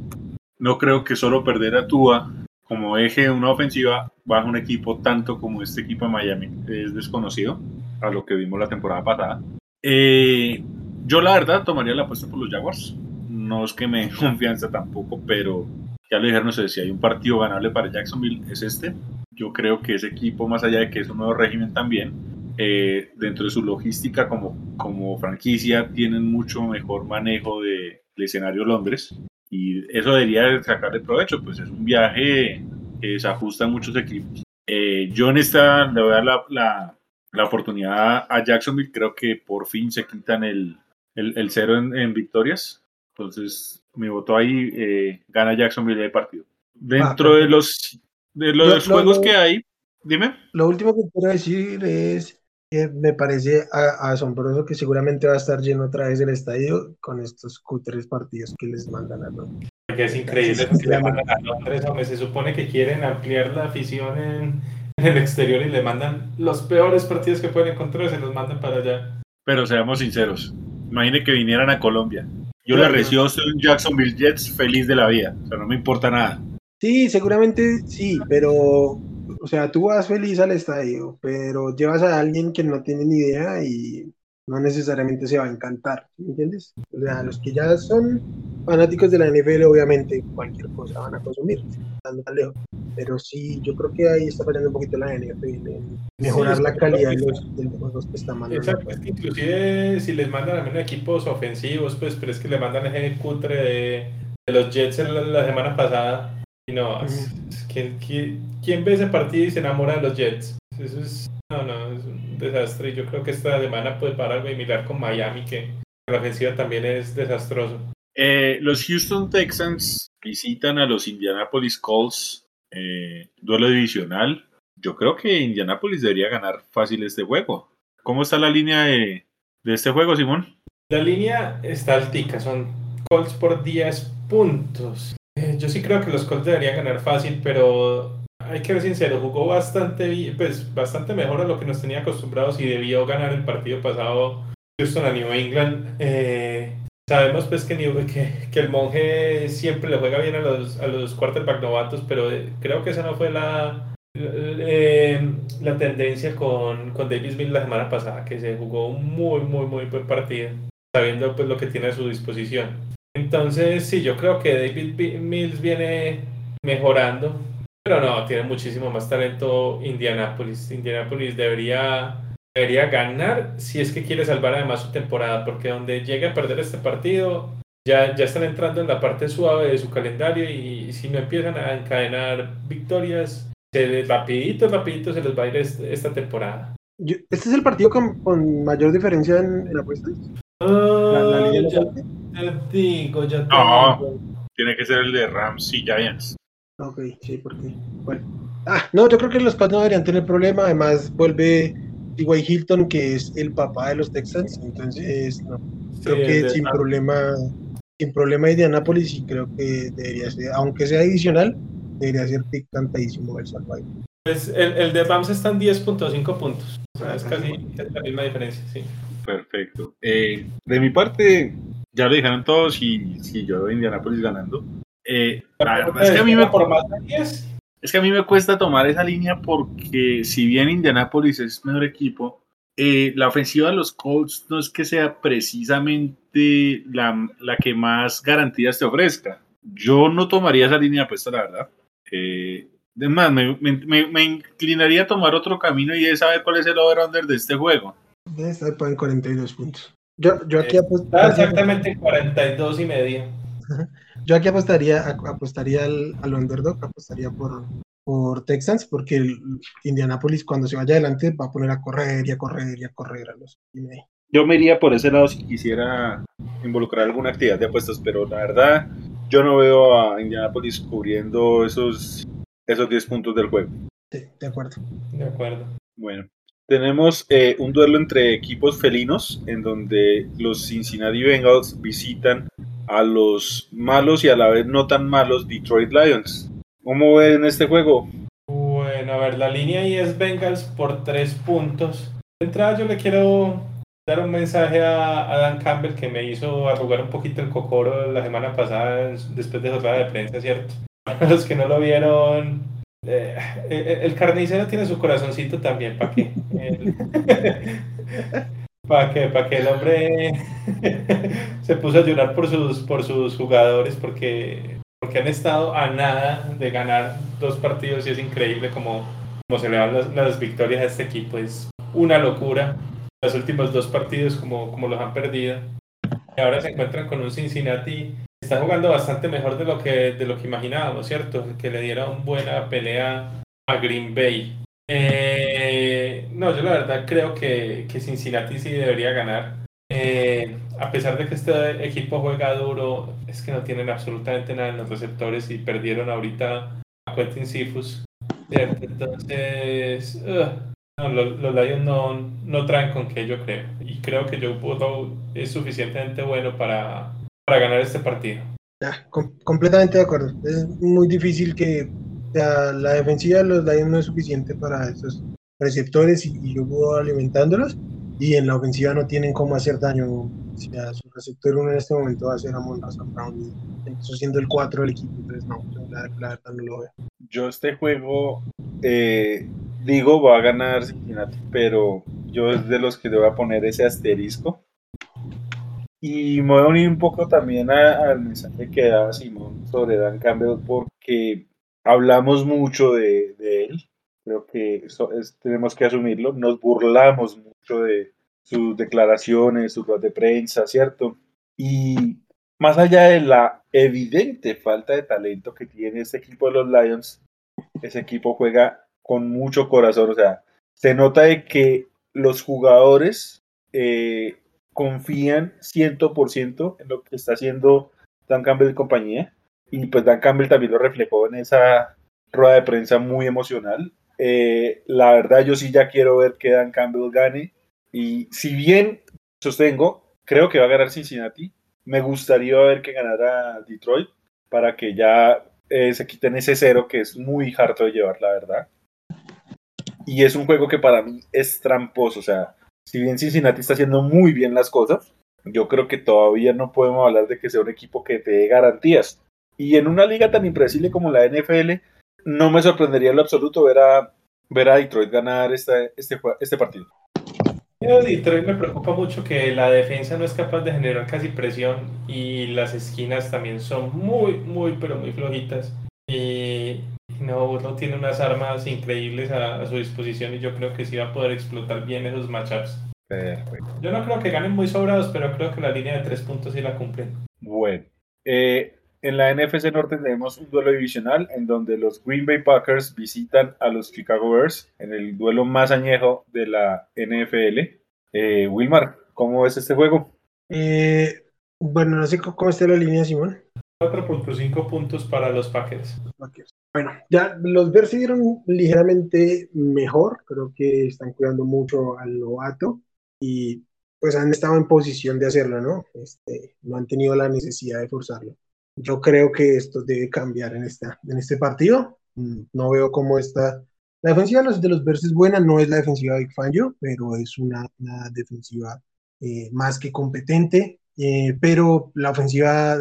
no creo que solo perder a Tua como eje de una ofensiva baja un equipo tanto como este equipo de Miami es desconocido a lo que vimos la temporada pasada. Eh, yo la verdad tomaría la apuesta por los Jaguars. No es que me dé confianza tampoco, pero ya lo dijeron, sé, si hay un partido ganable para Jacksonville es este. Yo creo que ese equipo, más allá de que es un nuevo régimen también, eh, dentro de su logística como, como franquicia, tienen mucho mejor manejo del escenario Londres y eso debería sacarle provecho, pues es un viaje que se ajusta a muchos equipos. Eh, yo en esta le voy a dar la, la, la, oportunidad a Jacksonville, creo que por fin se quitan el, el, el cero en, en, victorias, entonces mi voto ahí eh, gana Jacksonville el partido. Dentro ah, de los, de los juegos que hay, dime. Lo último que quiero decir es me parece asombroso que seguramente va a estar lleno otra vez el estadio con estos cutres partidos que les mandan a Londres. Porque es increíble que le mandan a Londres, hombre. Se supone que quieren ampliar la afición en, el exterior y le mandan los peores partidos que pueden encontrar, se los mandan para allá. Pero seamos sinceros, imagine que vinieran a Colombia. Yo le recibo soy un Jacksonville Jets feliz de la vida, o sea, no me importa nada. Sí, seguramente sí, pero o sea, tú vas feliz al estadio, pero llevas a alguien que no tiene ni idea y no necesariamente se va a encantar, ¿me entiendes? O sea, los que ya son fanáticos de la NFL, obviamente cualquier cosa van a consumir, estando tan lejos. Pero sí, yo creo que ahí está fallando un poquito la NFL, mejorar la calidad de los, de juegos que están mandando. Exacto, es que inclusive si les mandan a menos equipos ofensivos, pues, pero es que le mandan ese cutre de, de los Jets la semana pasada no, ¿quién, quién, ve ese partido y se enamora de los Jets? Eso es, no, no, es un desastre. Yo creo que esta semana puede parar algo mirar con Miami, que la ofensiva también es desastroso. Eh, los Houston Texans visitan a los Indianapolis Colts, eh, duelo divisional. Yo creo que Indianapolis debería ganar fácil este juego. ¿Cómo está la línea de, de este juego, Simón? La línea está altica, son Colts por 10 puntos. Eh, yo sí creo que los Colts deberían ganar fácil, pero hay que ser sincero, jugó bastante pues bastante mejor a lo que nos tenía acostumbrados y debió ganar el partido pasado Houston a New England. Eh, sabemos pues que, que, el monje siempre le juega bien a los, a los quarterback novatos, pero eh, creo que esa no fue la, la, tendencia con, con Davis Mills la semana pasada, que se jugó un muy, muy, muy buen partido, sabiendo pues lo que tiene a su disposición. Entonces, sí, yo creo que David Mills viene mejorando, pero no, tiene muchísimo más talento Indianapolis. Indianapolis debería, debería ganar si es que quiere salvar además su temporada, porque donde llegue a perder este partido, ya, ya están entrando en la parte suave de su calendario y si no empiezan a encadenar victorias, se rapidito, rapidito se les va a ir esta temporada. ¿Este es el partido con, mayor diferencia en, la apuesta? la, ya digo, ya te no, tiene que ser el de Rams y Giants. Ok, sí, porque. Bueno. Ah, no, yo creo que los Pats no deberían tener problema. Además, vuelve T.Y. Hilton, que es el papá de los Texans. Entonces, no. Creo que sin problema, sin problema Indianapolis, y creo que debería ser, aunque sea adicional, debería ser pick cantadísimo el Survivor. Pues el, el de Rams está en 10.5 puntos. O sea, es casi la misma diferencia, sí. Perfecto. Eh, de mi parte, ya lo dijeron todos y si yo veo Indianapolis ganando. Eh, la verdad es que a mí me es que a mí me cuesta tomar esa línea porque si bien Indianapolis es mejor equipo, eh, la ofensiva de los Colts no es que sea precisamente la, la, que más garantías te ofrezca. Yo no tomaría esa línea apuesta, la verdad. Eh, además, me, me, me, inclinaría a tomar otro camino y es saber cuál es el over-under de este juego. Debe estar en 42 puntos. Yo, yo aquí apostaría. exactamente 42 y medio. Yo aquí apostaría, apostaría al, al underdog, apostaría por, por Texans, porque el Indianapolis cuando se vaya adelante va a poner a correr y a correr y a correr a los Yo me iría por ese lado si quisiera involucrar alguna actividad de apuestas, pero la verdad yo no veo a Indianapolis cubriendo esos, esos 10 puntos del juego. Sí, de acuerdo. De acuerdo. Bueno, tenemos eh, un duelo entre equipos felinos en donde los Cincinnati Bengals visitan a los malos y a la vez no tan malos Detroit Lions. ¿Cómo ven este juego? Bueno, a ver, la línea ahí es Bengals por tres puntos. De entrada yo le quiero dar un mensaje a, Dan Campbell que me hizo arrugar un poquito el cocoro la semana pasada después de jornada de prensa, ¿cierto? Para los que no lo vieron, eh, eh, el carnicero tiene su corazoncito también, ¿para qué? para que, para que el hombre se puso a llorar por sus, por sus jugadores porque, porque han estado a nada de ganar dos partidos y es increíble como, como se le dan las, las victorias a este equipo. Es una locura. Los últimos dos partidos como, como los han perdido. Y ahora se encuentran con un Cincinnati está jugando bastante mejor de lo que, de lo que imaginábamos, ¿cierto? Que le diera una buena pelea a Green Bay. Eh, no, yo la verdad creo que, que Cincinnati sí debería ganar. Eh, a pesar de que este equipo juega duro, es que no tienen absolutamente nada en los receptores y perdieron ahorita a Quentin Sifus. Entonces, los, los, Lions no, no traen con qué yo creo. Y creo que Joe Burrow es suficientemente bueno para, para ganar este partido. completamente de acuerdo. Es muy difícil que la defensiva de los Lions no es suficiente para esos receptores y, yo puedo alimentándolos. Y en la ofensiva no tienen cómo hacer daño. O sea, su receptor uno en este momento va a ser Amon Brown. Empezó siendo el 4 del equipo. Entonces, no, la, verdad no lo veo. Yo este juego, eh, digo, va a ganar Cincinnati, pero yo es de los que le voy a poner ese asterisco y me voy a unir un poco también al mensaje que da Simón sobre Dan Campbell porque hablamos mucho de, él. Creo que eso tenemos que asumirlo. Nos burlamos mucho de sus declaraciones, su ruedas de prensa, ¿cierto? Y más allá de la evidente falta de talento que tiene este equipo de los Lions, ese equipo juega con mucho corazón. O sea, se nota de que los jugadores eh, confían 100% en lo que está haciendo Dan Campbell y compañía. Y pues Dan Campbell también lo reflejó en esa rueda de prensa muy emocional. Eh, la verdad, yo sí ya quiero ver que Dan Campbell gane. Y si bien sostengo, creo que va a ganar Cincinnati, me gustaría ver que ganara Detroit para que ya eh, se quiten ese cero que es muy harto de llevar, la verdad. Y es un juego que para mí es tramposo, o sea, si bien Cincinnati está haciendo muy bien las cosas, yo creo que todavía no podemos hablar de que sea un equipo que te dé garantías. Y en una liga tan impredecible como la NFL, no me sorprendería en lo absoluto ver a, ver a Detroit ganar este, este, este partido. Detroit me preocupa mucho que la defensa no es capaz de generar casi presión y las esquinas también son muy, muy, pero muy flojitas. Y no, no tiene unas armas increíbles a, su disposición y yo creo que sí va a poder explotar bien esos matchups. Yo no creo que ganen muy sobrados, pero creo que la línea de tres puntos sí la cumplen. Bueno, eh, en la NFC Norte tenemos un duelo divisional en donde los Green Bay Packers visitan a los Chicago Bears en el duelo más añejo de la NFL. Eh, Wilmar, ¿cómo ves este juego? Eh, bueno, no sé cómo está la línea, Simón. 4.5 puntos para los Packers. Bueno, ya los Bears se dieron ligeramente mejor, creo que están cuidando mucho al novato y pues han estado en posición de hacerlo, ¿no? Este, no han tenido la necesidad de forzarlo. Yo creo que esto debe cambiar en, esta, en este partido. Mm, no veo cómo está. La defensiva de los, de Bears es buena, no es la defensiva de Fangio, pero es una, defensiva eh, más que competente. Eh, pero la ofensiva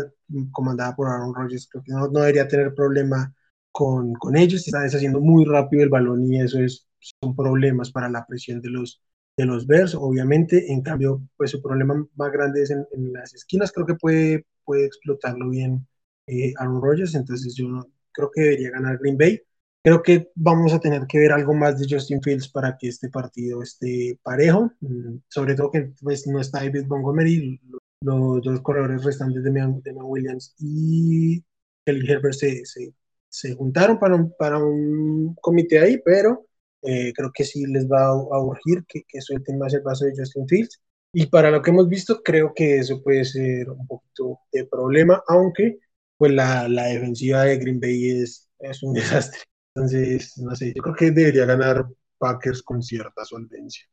comandada por Aaron Rodgers creo que no, no debería tener problema con, con ellos, está deshaciendo muy rápido el balón y eso es, son problemas para la presión de los, de los Bears, obviamente, en cambio, pues su problema más grande es en, las esquinas, creo que puede, puede explotarlo bien eh, Aaron Rodgers, entonces yo creo que debería ganar Green Bay. Creo que vamos a tener que ver algo más de Justin Fields para que este partido esté parejo, mm, sobre todo que pues, no está David Montgomery, los dos corredores restantes de Megan Williams y Kelly Herbert se, se se juntaron para un, para un comité ahí, pero eh, creo que sí les va a, urgir que, que suelten más el paso de Justin Fields. Y para lo que hemos visto, creo que eso puede ser un poquito de problema, aunque pues la, la defensiva de Green Bay es, es un desastre. Entonces, no sé, yo creo que debería ganar Packers con cierta solvencia.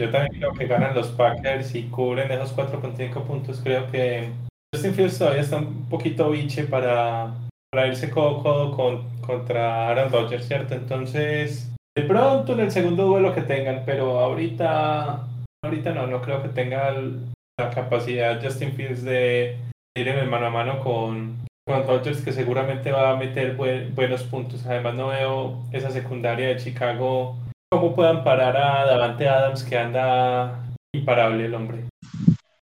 Yo también creo que ganan los Packers y cubren esos 4.5 puntos. Creo que Justin Fields todavía está un poquito biche para, para irse codo codo con, contra Aaron Rodgers, ¿cierto? Entonces, de pronto en el segundo duelo que tengan, pero ahorita, ahorita no, no creo que tenga la capacidad Justin Fields de ir en el mano a mano con, con Rodgers, que seguramente va a meter buenos puntos. Además, no veo esa secundaria de Chicago, cómo puedan parar a Davante Adams, que anda imparable el hombre.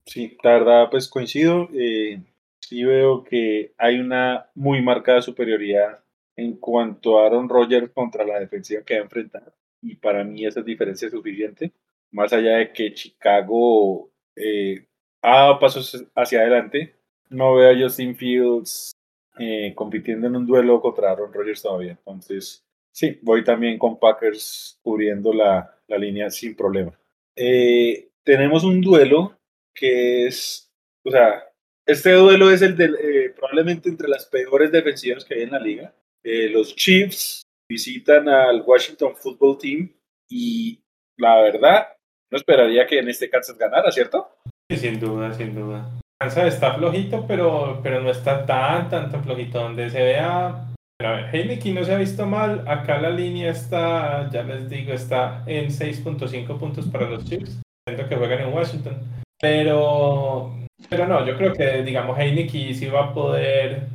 Sí, la verdad, pues coincido. Eh, sí veo que hay una muy marcada superioridad en cuanto a Aaron Rodgers contra la defensiva que va a enfrentar. Y para mí esa diferencia es suficiente. Más allá de que Chicago eh, ha dado pasos hacia adelante, no veo a Justin Fields eh, compitiendo en un duelo contra Aaron Rodgers todavía. Entonces, sí, voy también con Packers cubriendo la, la línea sin problema. Eh, tenemos un duelo que es, o sea, este duelo es el de probablemente entre las peores defensivas que hay en la liga. Eh, los Chiefs visitan al Washington Football Team y la verdad, no esperaría que en este Kansas ganara, ¿cierto? Sí, sin duda, sin duda. Kansas está flojito, pero, pero no está tan, tan, tan flojito. Donde se vea. A Heineken no se ha visto mal. Acá la línea está, ya les digo, está en 6.5 puntos para los Chiefs. Siento que juegan en Washington. Pero, pero no, yo creo que, digamos, Heineken sí va a poder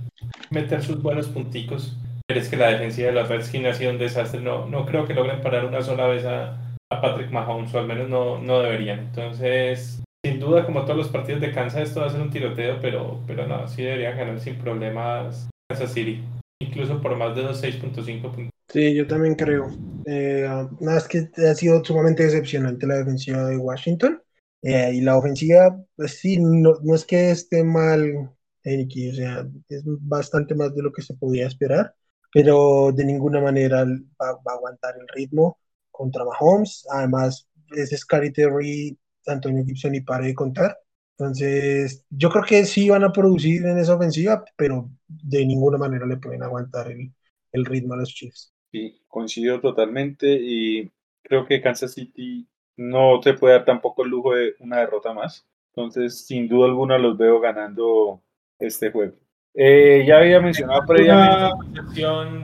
meter sus buenos punticos pero es que la defensiva de los Redskins ha sido un desastre. No, no creo que logren parar una sola vez a, Patrick Mahomes, o al menos no, no deberían. Entonces, sin duda, como todos los partidos de Kansas, esto va a ser un tiroteo, pero, pero no, sí deberían ganar sin problemas Kansas City, incluso por más de los 6.5 puntos. Sí, yo también creo. Eh, nada, es que ha sido sumamente decepcionante la defensiva de Washington. Eh, y la ofensiva, pues sí, no, no es que esté mal, Eniki, o sea, es bastante más de lo que se podía esperar pero de ninguna manera va, a aguantar el ritmo contra Mahomes. Además, es Scary Terry, Antonio Gibson y para de contar. Entonces, yo creo que sí van a producir en esa ofensiva, pero de ninguna manera le pueden aguantar el, el ritmo a los Chiefs. Sí, coincido totalmente y creo que Kansas City no se puede dar tampoco el lujo de una derrota más. Entonces, sin duda alguna los veo ganando este juego. Eh, ya había mencionado previamente.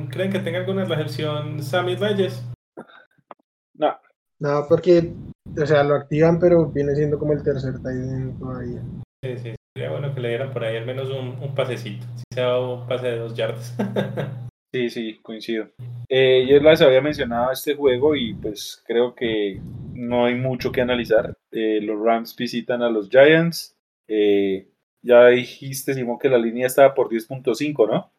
¿Creen que tenga alguna recepción Sammy Reyes? No. No, porque, o sea, lo activan, pero viene siendo como el tercer tight todavía. Sí, sí, sería bueno que le dieran por ahí al menos un, un pasecito, si sea un pase de dos yardas. sí, sí, coincido. Eh, yo les había mencionado este juego y pues creo que no hay mucho que analizar. Eh, los Rams visitan a los Giants. Eh, ya dijiste, Simón, que la línea estaba por 10.5, ¿no?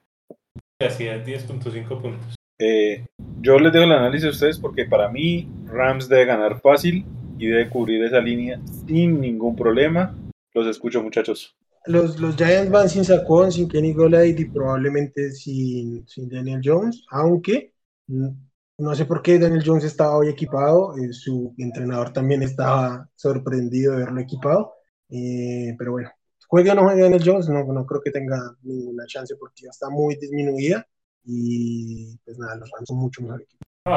Así es, 10.5 puntos. Eh, yo les dejo el análisis a ustedes porque para mí Rams debe ganar fácil y debe cubrir esa línea sin ningún problema. Los escucho, muchachos. Los, los Giants van sin Sacón, sin Kenny Golade y probablemente sin, sin Daniel Jones, aunque no sé por qué Daniel Jones estaba hoy equipado, eh, su entrenador también estaba sorprendido de verlo equipado, eh, pero bueno, juegue o no juegue el Jones, no, no creo que tenga ninguna chance porque está muy disminuida y pues nada, los Rams son mucho mejor equipo. No,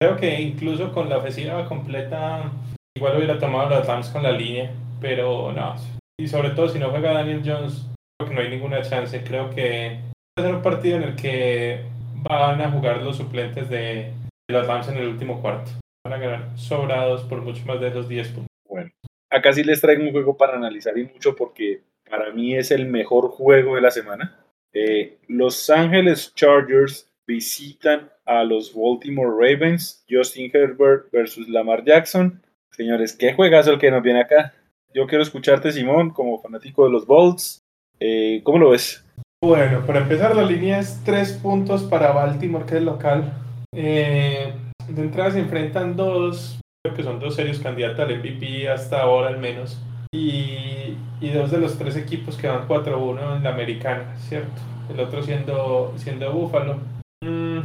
creo que incluso con la ofensiva completa igual hubiera tomado los Rams con la línea, pero no, y sobre todo si no juega Daniel Jones, creo que no hay ninguna chance, creo que va a ser un partido en el que van a jugar los suplentes de, de los Rams en el último cuarto. Van a ganar sobrados por mucho más de esos 10 puntos. Bueno, acá sí les traigo un juego para analizar y mucho porque para mí es el mejor juego de la semana. Eh, los Ángeles Chargers visitan a los Baltimore Ravens, Justin Herbert versus Lamar Jackson. Señores, qué juegazo el que nos viene acá. Yo quiero escucharte, Simón, como fanático de los Bolts. Eh, ¿Cómo lo ves? Bueno, para empezar, la línea es tres puntos para Baltimore, que es local. Eh, de entrada se enfrentan dos que son dos serios candidatos al MVP hasta ahora al menos. Y, dos de los tres equipos que van 4-1 en la americana, ¿cierto? El otro siendo, siendo Buffalo. Mm,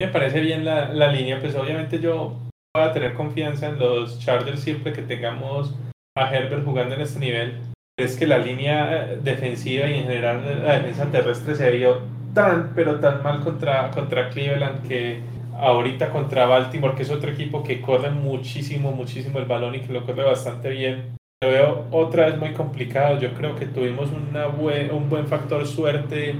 me parece bien la, la, línea, pues obviamente yo voy a tener confianza en los Chargers siempre que tengamos a Herbert jugando en este nivel. Es que la línea defensiva y en general la defensa terrestre se vio tan, pero tan mal contra, contra Cleveland que ahorita contra Baltimore, que es otro equipo que corre muchísimo, muchísimo el balón y que lo corre bastante bien. Lo veo otra vez muy complicado. Yo creo que tuvimos una un buen factor suerte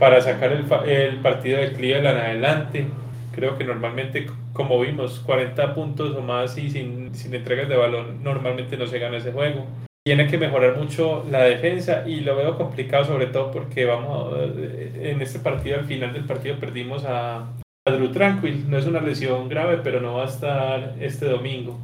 para sacar el, el partido de Cleveland adelante. Creo que normalmente, como vimos, 40 puntos o más y sin, sin entregas de balón, normalmente no se gana ese juego tiene que mejorar mucho la defensa y lo veo complicado sobre todo porque vamos en este partido al final del partido perdimos a, Drew Tranquil no es una lesión grave pero no va a estar este domingo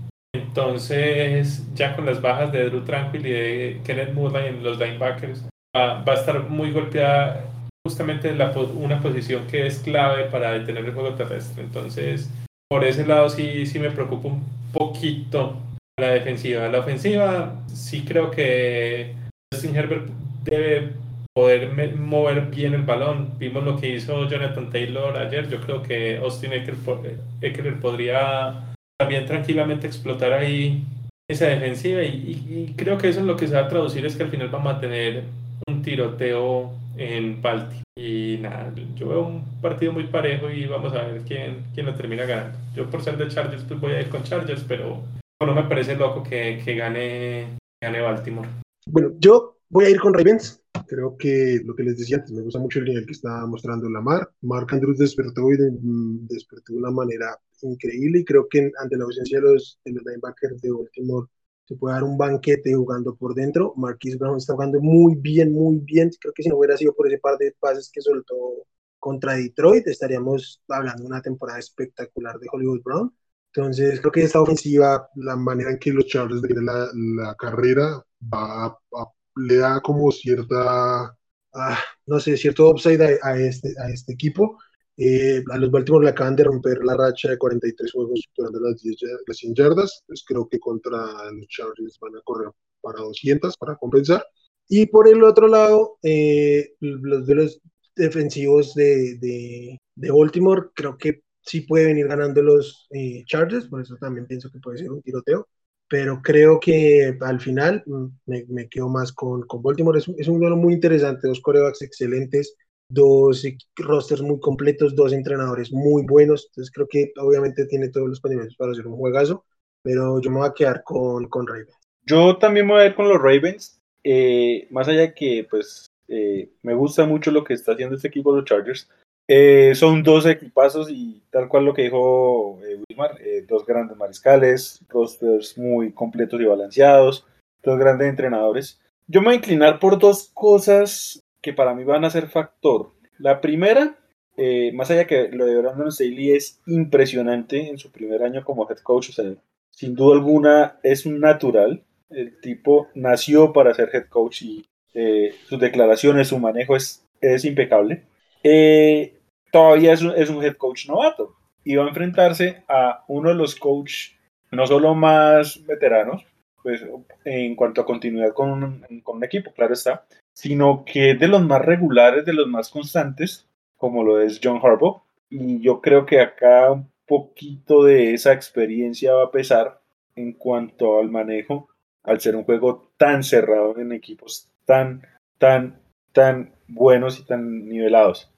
entonces ya con las bajas de Drew Tranquil y de Kenneth Murray en los linebackers va, a estar muy golpeada justamente en la, una posición que es clave para detener el juego terrestre entonces por ese lado sí, sí me preocupa un poquito la defensiva. La ofensiva, sí creo que Justin Herbert debe poder mover bien el balón. Vimos lo que hizo Jonathan Taylor ayer. Yo creo que Austin Eckler, podría también tranquilamente explotar ahí esa defensiva y, creo que eso es lo que se va a traducir es que al final vamos a tener un tiroteo en Balti. Y nada, yo veo un partido muy parejo y vamos a ver quién, quién lo termina ganando. Yo por ser de Chargers pues voy a ir con Chargers, pero no me parece loco que, que gane, gane Baltimore. Bueno, yo voy a ir con Ravens. Creo que lo que les decía antes, me gusta mucho el nivel que está mostrando Lamar. Mark Andrews despertó y mm, despertó de una manera increíble y creo que ante la ausencia de los, de los linebackers de Baltimore se puede dar un banquete jugando por dentro. Marquis Brown está jugando muy bien, muy bien. Creo que si no hubiera sido por ese par de pases que soltó contra Detroit, estaríamos hablando de una temporada espectacular de Hollywood Brown. Entonces, creo que esta ofensiva, la manera en que los Chargers ven la, la carrera, va le da como cierta, ah, no sé, cierto upside a, este, a este equipo. Eh, a los Baltimore le acaban de romper la racha de 43 juegos superando las, 10, las 100 yardas. Pues creo que contra los Chargers van a correr para 200 para compensar. Y por el otro lado, eh, los de los defensivos de, de, de Baltimore, creo que sí puede venir ganando los eh, Chargers, por eso también pienso que puede ser un tiroteo, pero creo que al final mm, me, quedo más con, con Baltimore. Es, es un duelo muy interesante, dos corebacks excelentes, dos rosters muy completos, dos entrenadores muy buenos, entonces creo que obviamente tiene todos los condimentos para hacer un juegazo, pero yo me voy a quedar con, con Ravens. Yo también me voy a ir con los Ravens, eh, más allá de que pues eh, me gusta mucho lo que está haciendo este equipo de los Chargers, eh, son dos equipazos y tal cual lo que dijo eh, Wilmar, eh, dos grandes mariscales, rosters muy completos y balanceados, dos grandes entrenadores. Yo me voy a inclinar por dos cosas que para mí van a ser factor. La primera, más allá que lo de Brandon Staley es impresionante en su primer año como head coach, o sea, sin duda alguna es un natural. El tipo nació para ser head coach y sus declaraciones, su manejo es, es impecable. Todavía es un, es un, head coach novato y va a enfrentarse a uno de los coaches no solo más veteranos, pues en cuanto a continuidad con un, con un equipo, claro está, sino que de los más regulares, de los más constantes, como lo es John Harbaugh. Y yo creo que acá un poquito de esa experiencia va a pesar en cuanto al manejo, al ser un juego tan cerrado en equipos tan, tan, tan buenos y tan nivelados.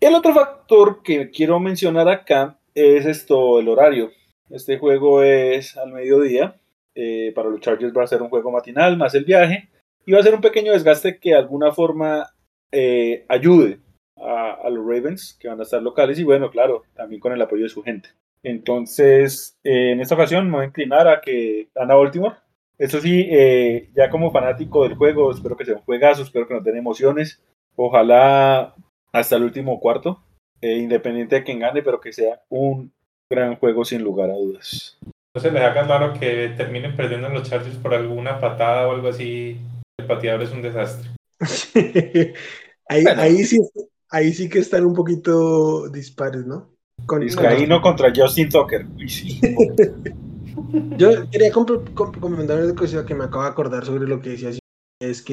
El otro factor que quiero mencionar acá es esto, el horario. Este juego es al mediodía. Eh, para los Chargers va a ser un juego matinal más el viaje. Y va a ser un pequeño desgaste que de alguna forma eh, ayude a, los Ravens, que van a estar locales. Y bueno, claro, también con el apoyo de su gente. Entonces, eh, en esta ocasión me voy a inclinar a que gana Baltimore. Eso sí, ya como fanático del juego, espero que sea un juegazo, espero que nos den emociones. Ojalá hasta el último cuarto, eh, independiente de quien gane, pero que sea un gran juego sin lugar a dudas. No se les haga raro que terminen perdiendo los Chargers por alguna patada o algo así. El pateador es un desastre. ahí, sí, ahí sí que están un poquito dispares, ¿no? Con, ahí no contra Justin Tucker. Yo quería comentar una cosa que me acabo de acordar sobre lo que decía. Es que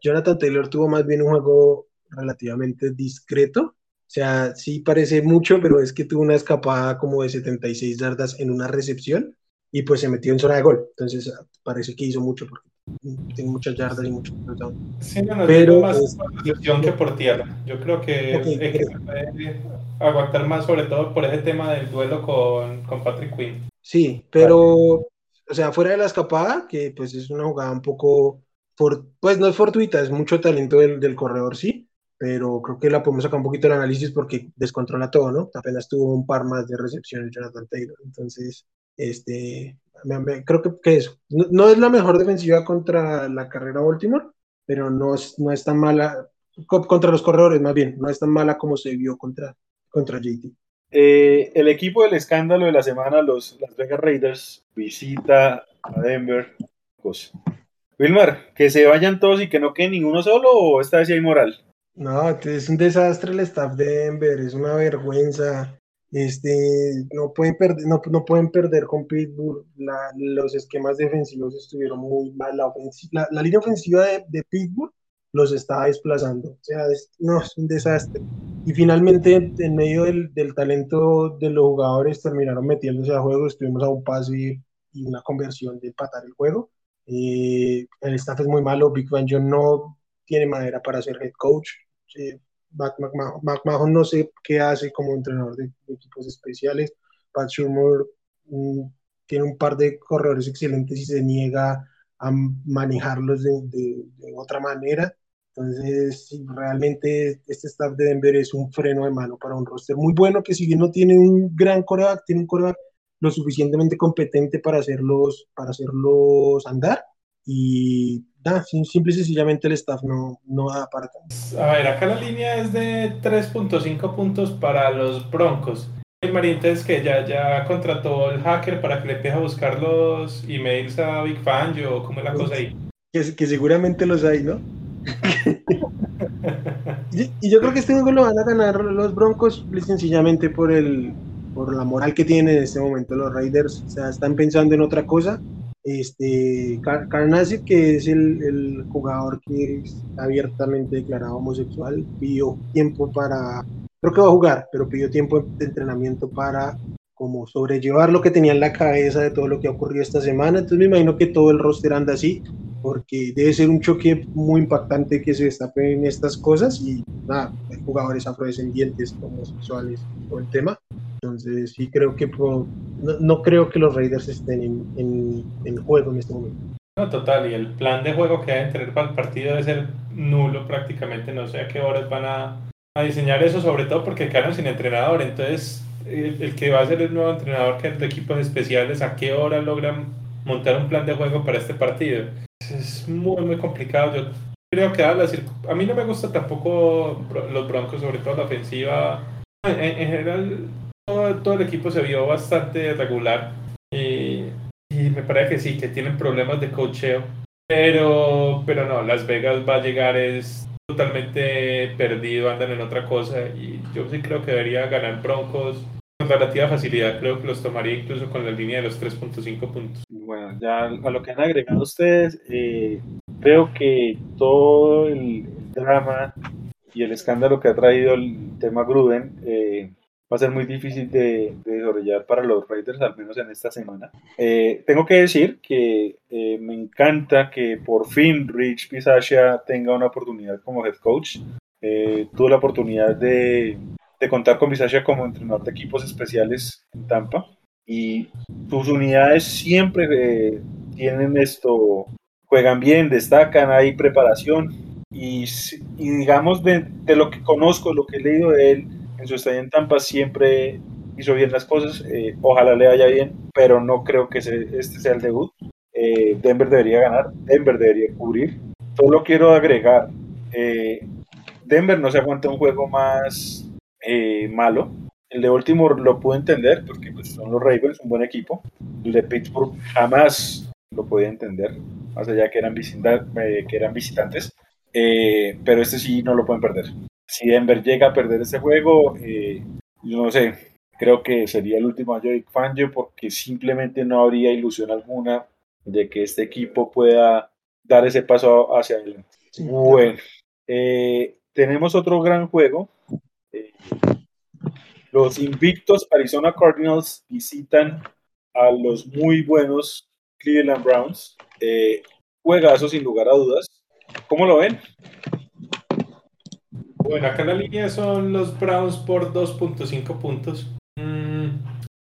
Jonathan Taylor tuvo más bien un juego relativamente discreto. O sea, sí parece mucho, pero es que tuvo una escapada como de 76 yardas en una recepción y pues se metió en zona de gol. Entonces parece que hizo mucho porque tiene muchas yardas y mucho Sí, no, no, pero más por que por tierra. Yo creo que, okay, aguantar más, sobre todo por ese tema del duelo con, con Patrick Quinn. Sí, pero, o sea, fuera de la escapada, que pues es una jugada un poco, pues no es fortuita, es mucho talento del, del corredor, sí, pero creo que la podemos sacar un poquito del análisis porque descontrola todo, ¿no? Apenas tuvo un par más de recepciones Jonathan Taylor, entonces, este, creo que, que eso, no, es la mejor defensiva contra la carrera Baltimore, pero no es, no es tan mala, contra los corredores más bien, no es tan mala como se vio contra, contra JT. Eh, el equipo del escándalo de la semana, los Las Vegas Raiders, visita a Denver. Wilmar, que se vayan todos y que no quede ninguno solo o esta vez hay moral. No, es un desastre el staff de Denver, es una vergüenza. Este, no pueden perder, no, no pueden perder con Pittsburgh. los esquemas defensivos estuvieron muy mal. La, la, línea ofensiva de, de, Pittsburgh los estaba desplazando. O sea, es, no, es un desastre. Y finalmente, en medio del, del, talento de los jugadores, terminaron metiéndose a juego. Estuvimos a un pase y una conversión de empatar el juego. Eh, el staff es muy malo. Big Van John no tiene madera para ser head coach. Eh, McMahon, no sé qué hace como entrenador de, equipos especiales. Pat Schumer mm, tiene un par de corredores excelentes y se niega a manejarlos de, otra manera. Entonces, realmente este staff de Denver es un freno de mano para un roster muy bueno que si bien no tiene un gran coreback, tiene un coreback lo suficientemente competente para hacerlos, para hacerlos andar y nada, simple y sencillamente el staff no, no da para A ver, acá la línea es de 3.5 puntos para los Broncos. El es que ya, ya contrató el hacker para que le empiece a buscar los emails a Big Fan, o cómo es la cosa ahí. Que, que seguramente los hay, ¿no? y, yo creo que este juego lo van a ganar los Broncos sencillamente por el por la moral que tienen en este momento los Raiders. O sea, están pensando en otra cosa este, Carnacid, que es el, jugador que es abiertamente declarado homosexual, pidió tiempo para, creo que va a jugar, pero pidió tiempo de entrenamiento para como sobrellevar lo que tenía en la cabeza de todo lo que ha ocurrido esta semana. Entonces me imagino que todo el roster anda así, porque debe ser un choque muy impactante que se destapen estas cosas y nada, hay jugadores afrodescendientes, homosexuales, todo el tema. Entonces sí creo que no, creo que los Raiders estén en, en, juego en este momento. No, total, y el plan de juego que deben tener para el partido debe ser nulo prácticamente, no sé a qué horas van a, a diseñar eso, sobre todo porque quedaron sin entrenador, entonces el, que va a ser el nuevo entrenador que es de equipos especiales, a qué hora logran montar un plan de juego para este partido. Es muy, muy complicado. Yo creo que a, a mí no me gusta tampoco los Broncos, sobre todo la ofensiva. En, en general, todo, el equipo se vio bastante regular y, me parece que sí, que tienen problemas de cocheo. Pero, pero no, Las Vegas va a llegar, es totalmente perdido, andan en otra cosa y yo sí creo que debería ganar Broncos con relativa facilidad. Creo que los tomaría incluso con la línea de los 3.5 puntos. Bueno, ya a lo que han agregado ustedes, eh, creo que todo el drama y el escándalo que ha traído el tema Gruden eh, va a ser muy difícil de, desarrollar para los Raiders, al menos en esta semana. Eh, tengo que decir que eh, me encanta que por fin Rich Pisaccia tenga una oportunidad como head coach. Eh, tuve la oportunidad de, de contar con Pisaccia como entrenador de equipos especiales en Tampa y sus unidades siempre tienen esto, juegan bien, destacan, hay preparación y, y digamos de, de, lo que conozco, lo que he leído de él, en su estadio en Tampa siempre hizo bien las cosas, eh, ojalá le vaya bien, pero no creo que este sea el debut. Eh, Denver debería ganar, Denver debería cubrir. Solo quiero agregar, eh, Denver no se aguanta un juego más malo. El de Baltimore lo puedo entender porque pues, son los Ravens, un buen equipo. El de Pittsburgh jamás lo podía entender, más allá que eran, que eran visitantes. pero este sí no lo pueden perder si Denver llega a perder ese juego, eh, yo no sé, creo que sería el último año de Fangio porque simplemente no habría ilusión alguna de que este equipo pueda dar ese paso hacia adelante. bueno, eh, tenemos otro gran juego. Eh, los invictos Arizona Cardinals visitan a los muy buenos Cleveland Browns. juegazo sin lugar a dudas. ¿Cómo lo ven? Bueno, acá la línea son los Browns por 2.5 puntos. Mm,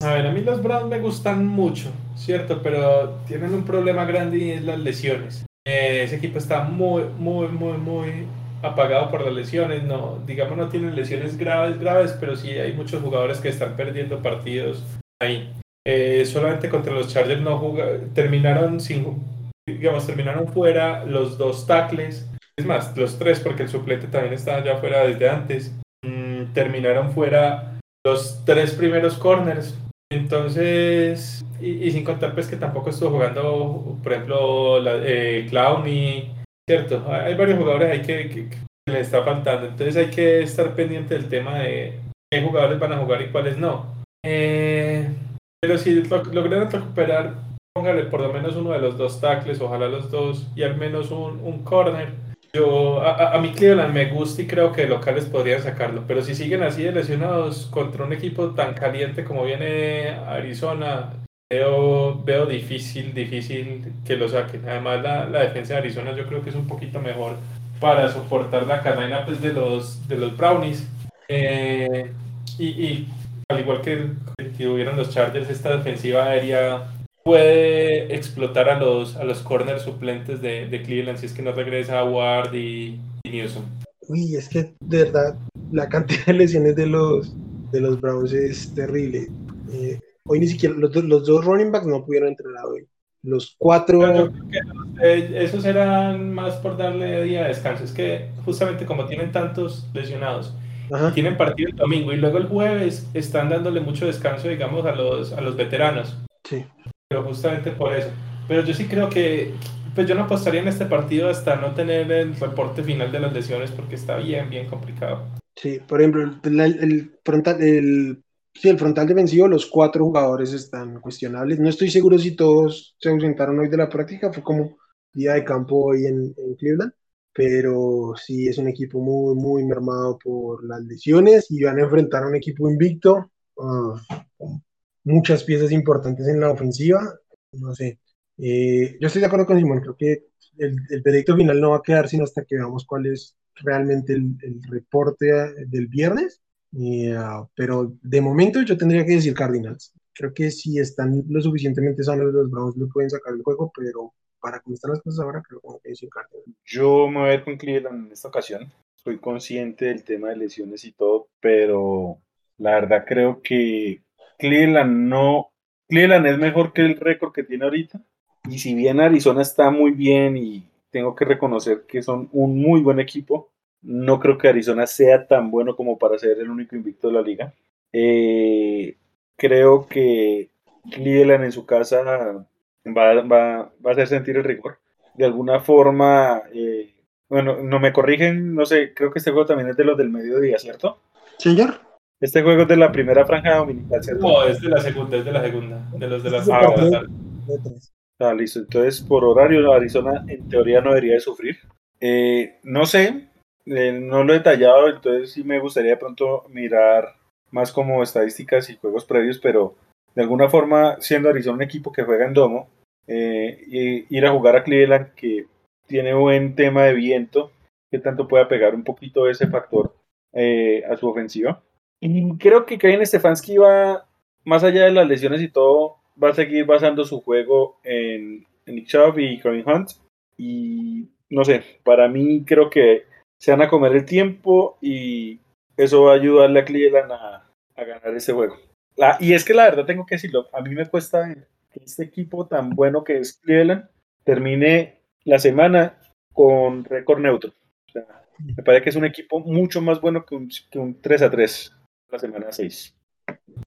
a ver, a mí los Browns me gustan mucho, ¿cierto? Pero tienen un problema grande y es las lesiones. Eh, ese equipo está muy, muy, muy, muy apagado por las lesiones. No, digamos, no tienen lesiones graves, graves, pero sí hay muchos jugadores que están perdiendo partidos ahí. Eh, solamente contra los Chargers no jugaron, terminaron sin, digamos, terminaron fuera los dos tackles, es más, los tres, porque el suplente también estaba ya fuera desde antes, mm, terminaron fuera los tres primeros corners. Entonces, y, sin contar pues que tampoco estuvo jugando, por ejemplo, la, eh, ¿cierto? Hay varios jugadores ahí que, que, le está faltando. Entonces hay que estar pendiente del tema de qué jugadores van a jugar y cuáles no. Eh, pero si lograron recuperar, póngale por lo menos uno de los dos tackles, ojalá los dos, y al menos un, un corner. Yo, a, a, mi Cleveland me gusta y creo que locales podrían sacarlo, pero si siguen así de lesionados contra un equipo tan caliente como viene Arizona, veo, veo difícil, difícil que lo saquen. Además, la, la defensa de Arizona yo creo que es un poquito mejor para soportar la cadena pues, de, los, de los Brownies. Eh, y, y, al igual que, que los Chargers, esta defensiva aérea puede explotar a los, a los corners suplentes de, de Cleveland si es que no regresa a Ward y, Newsom. Uy, es que de verdad la cantidad de lesiones de los, de los Browns es terrible. Eh, hoy ni siquiera los, los, dos running backs no pudieron entrenar hoy. Los cuatro. Eh, esos eran más por darle día de descanso. Es que justamente como tienen tantos lesionados, tienen partido el domingo y luego el jueves están dándole mucho descanso, digamos, a los, a los veteranos. Sí pero justamente por eso. Pero yo sí creo que, pues yo no apostaría en este partido hasta no tener el reporte final de las lesiones porque está bien, bien complicado. Sí, por ejemplo, el, frontal, el, sí, el frontal defensivo, los cuatro jugadores están cuestionables. No estoy seguro si todos se ausentaron hoy de la práctica, fue como día de campo hoy en, Cleveland, pero sí es un equipo muy, muy mermado por las lesiones y van a enfrentar a un equipo invicto. Uh, muchas piezas importantes en la ofensiva. No sé. Eh, yo estoy de acuerdo con Simón, creo que el, el, veredicto final no va a quedar sino hasta que veamos cuál es realmente el, el reporte del viernes. Uh, pero de momento yo tendría que decir Cardinals. Creo que si están lo suficientemente sanos los Browns lo pueden sacar del juego, pero para cómo están las cosas ahora creo que tengo que decir Cardinals. Yo me voy a ver con Cleveland en esta ocasión. Soy consciente del tema de lesiones y todo, pero la verdad creo que Cleveland no. Cleveland es mejor que el récord que tiene ahorita. Y si bien Arizona está muy bien y tengo que reconocer que son un muy buen equipo, no creo que Arizona sea tan bueno como para ser el único invicto de la liga. Eh, creo que Cleveland en su casa va, va, va, a hacer sentir el rigor. De alguna forma, eh, bueno, no me corrigen, no sé, creo que este juego también es de los del mediodía, ¿cierto? Señor. Este juego es de la primera franja dominical, ¿cierto? No, es de la segunda, es de la segunda, de los de la segunda. Ah, listo. Entonces, por horario, Arizona en teoría no debería de sufrir. Eh, no sé, eh, no lo he detallado, entonces sí me gustaría de pronto mirar más como estadísticas y juegos previos, pero de alguna forma, siendo Arizona un equipo que juega en domo, eh, y ir a jugar a Cleveland, que tiene buen tema de viento, que tanto pueda pegar un poquito ese factor a su ofensiva. Y creo que Kevin Stefanski va, más allá de las lesiones y todo, va a seguir basando su juego en, Nick Chubb y Kevin Hunt. Y no sé, para mí creo que se van a comer el tiempo y eso va a ayudarle a Cleveland a, ganar ese juego. La, y es que la verdad tengo que decirlo, a mí me cuesta que este equipo tan bueno que es Cleveland termine la semana con récord neutro. me parece que es un equipo mucho más bueno que un, que un 3 a 3 la semana 6.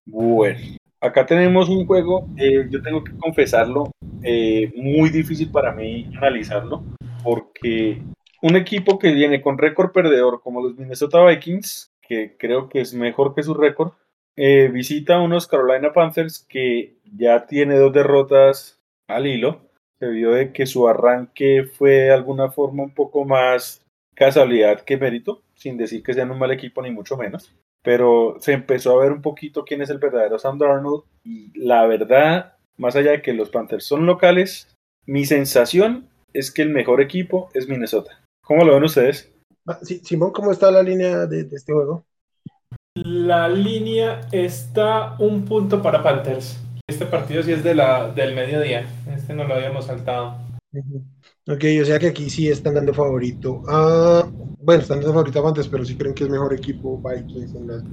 Bueno, acá tenemos un juego, eh, yo tengo que confesarlo, eh, muy difícil para mí analizarlo, porque un equipo que viene con récord perdedor como los Minnesota Vikings, que creo que es mejor que su récord, eh, visita a unos Carolina Panthers que ya tiene dos derrotas al hilo. Se vio de que su arranque fue de alguna forma un poco más casualidad que mérito, sin decir que sean un mal equipo ni mucho menos pero se empezó a ver un poquito quién es el verdadero Sam Darnold y la verdad, más allá de que los Panthers son locales, mi sensación es que el mejor equipo es Minnesota. ¿Cómo lo ven ustedes? Ah, Simón, ¿cómo está la línea de, este juego? La línea está un punto para Panthers. Este partido sí es de la, del mediodía. Este no lo habíamos saltado. Ok, o sea que aquí sí están dando favorito. Ah, bueno, están dando favorito a Panthers, pero sí creen que es mejor equipo Vikings en las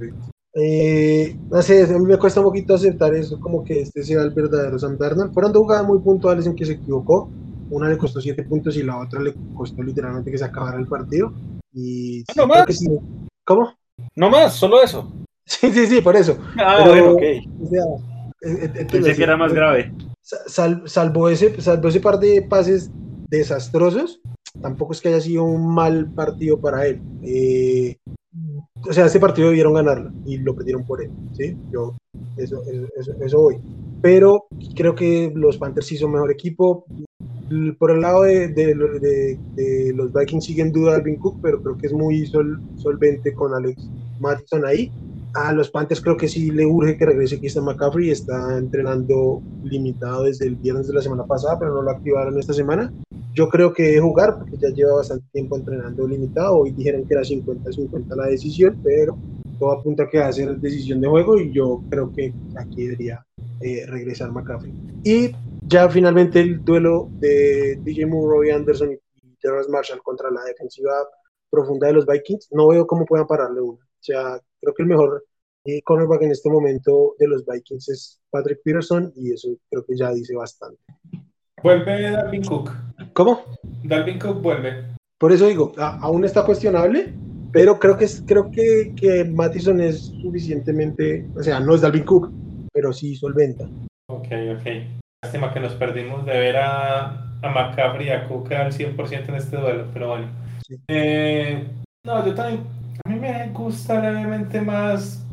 eh, no sé, a mí me cuesta un poquito aceptar eso, como que este sea el verdadero Sam Darnold. Fueron dos jugadas muy puntuales en que se equivocó. Una le costó siete puntos y la otra le costó literalmente que se acabara el partido. Y no más. ¿Cómo? No más, solo eso. Sí, sí, sí, por eso. Ah, bueno, ok. O sea, eh, eh, Pensé que era más grave. salvo, ese, salvo ese par de pases desastrosos, tampoco es que haya sido un mal partido para él. Eh, o sea, ese partido debieron ganarlo y lo perdieron por él, ¿sí? Yo, eso, eso, voy. Pero creo que los Panthers sí son mejor equipo. Por el lado de, los Vikings siguen duda Alvin Cook, pero creo que es muy sol, solvente con Alex Mattison ahí. A los Panthers creo que sí le urge que regrese Christian McCaffrey. Está entrenando limitado desde el viernes de la semana pasada, pero no lo activaron esta semana. Yo creo que debe jugar porque ya lleva bastante tiempo entrenando limitado. Hoy dijeron que era 50-50 la decisión, pero todo apunta a que va a ser decisión de juego y yo creo que aquí debería eh, regresar McCaffrey. Y ya finalmente el duelo de DJ Moore, Anderson y Terrence Marshall contra la defensiva profunda de los Vikings. No veo cómo puedan pararle una. O sea, creo que el mejor eh, cornerback en este momento de los Vikings es Patrick Peterson y eso creo que ya dice bastante. Vuelve Dalvin Cook. ¿Cómo? Dalvin Cook vuelve. Por eso digo, aún está cuestionable, pero creo que es, creo que, que Mattison es suficientemente, o sea, no es Dalvin Cook, pero sí solventa. Ok, ok. Lástima que nos perdimos de ver a, a McCaffrey y a Cook al 100% en este duelo, pero bueno. Eh, no, yo también, a mí me gusta levemente más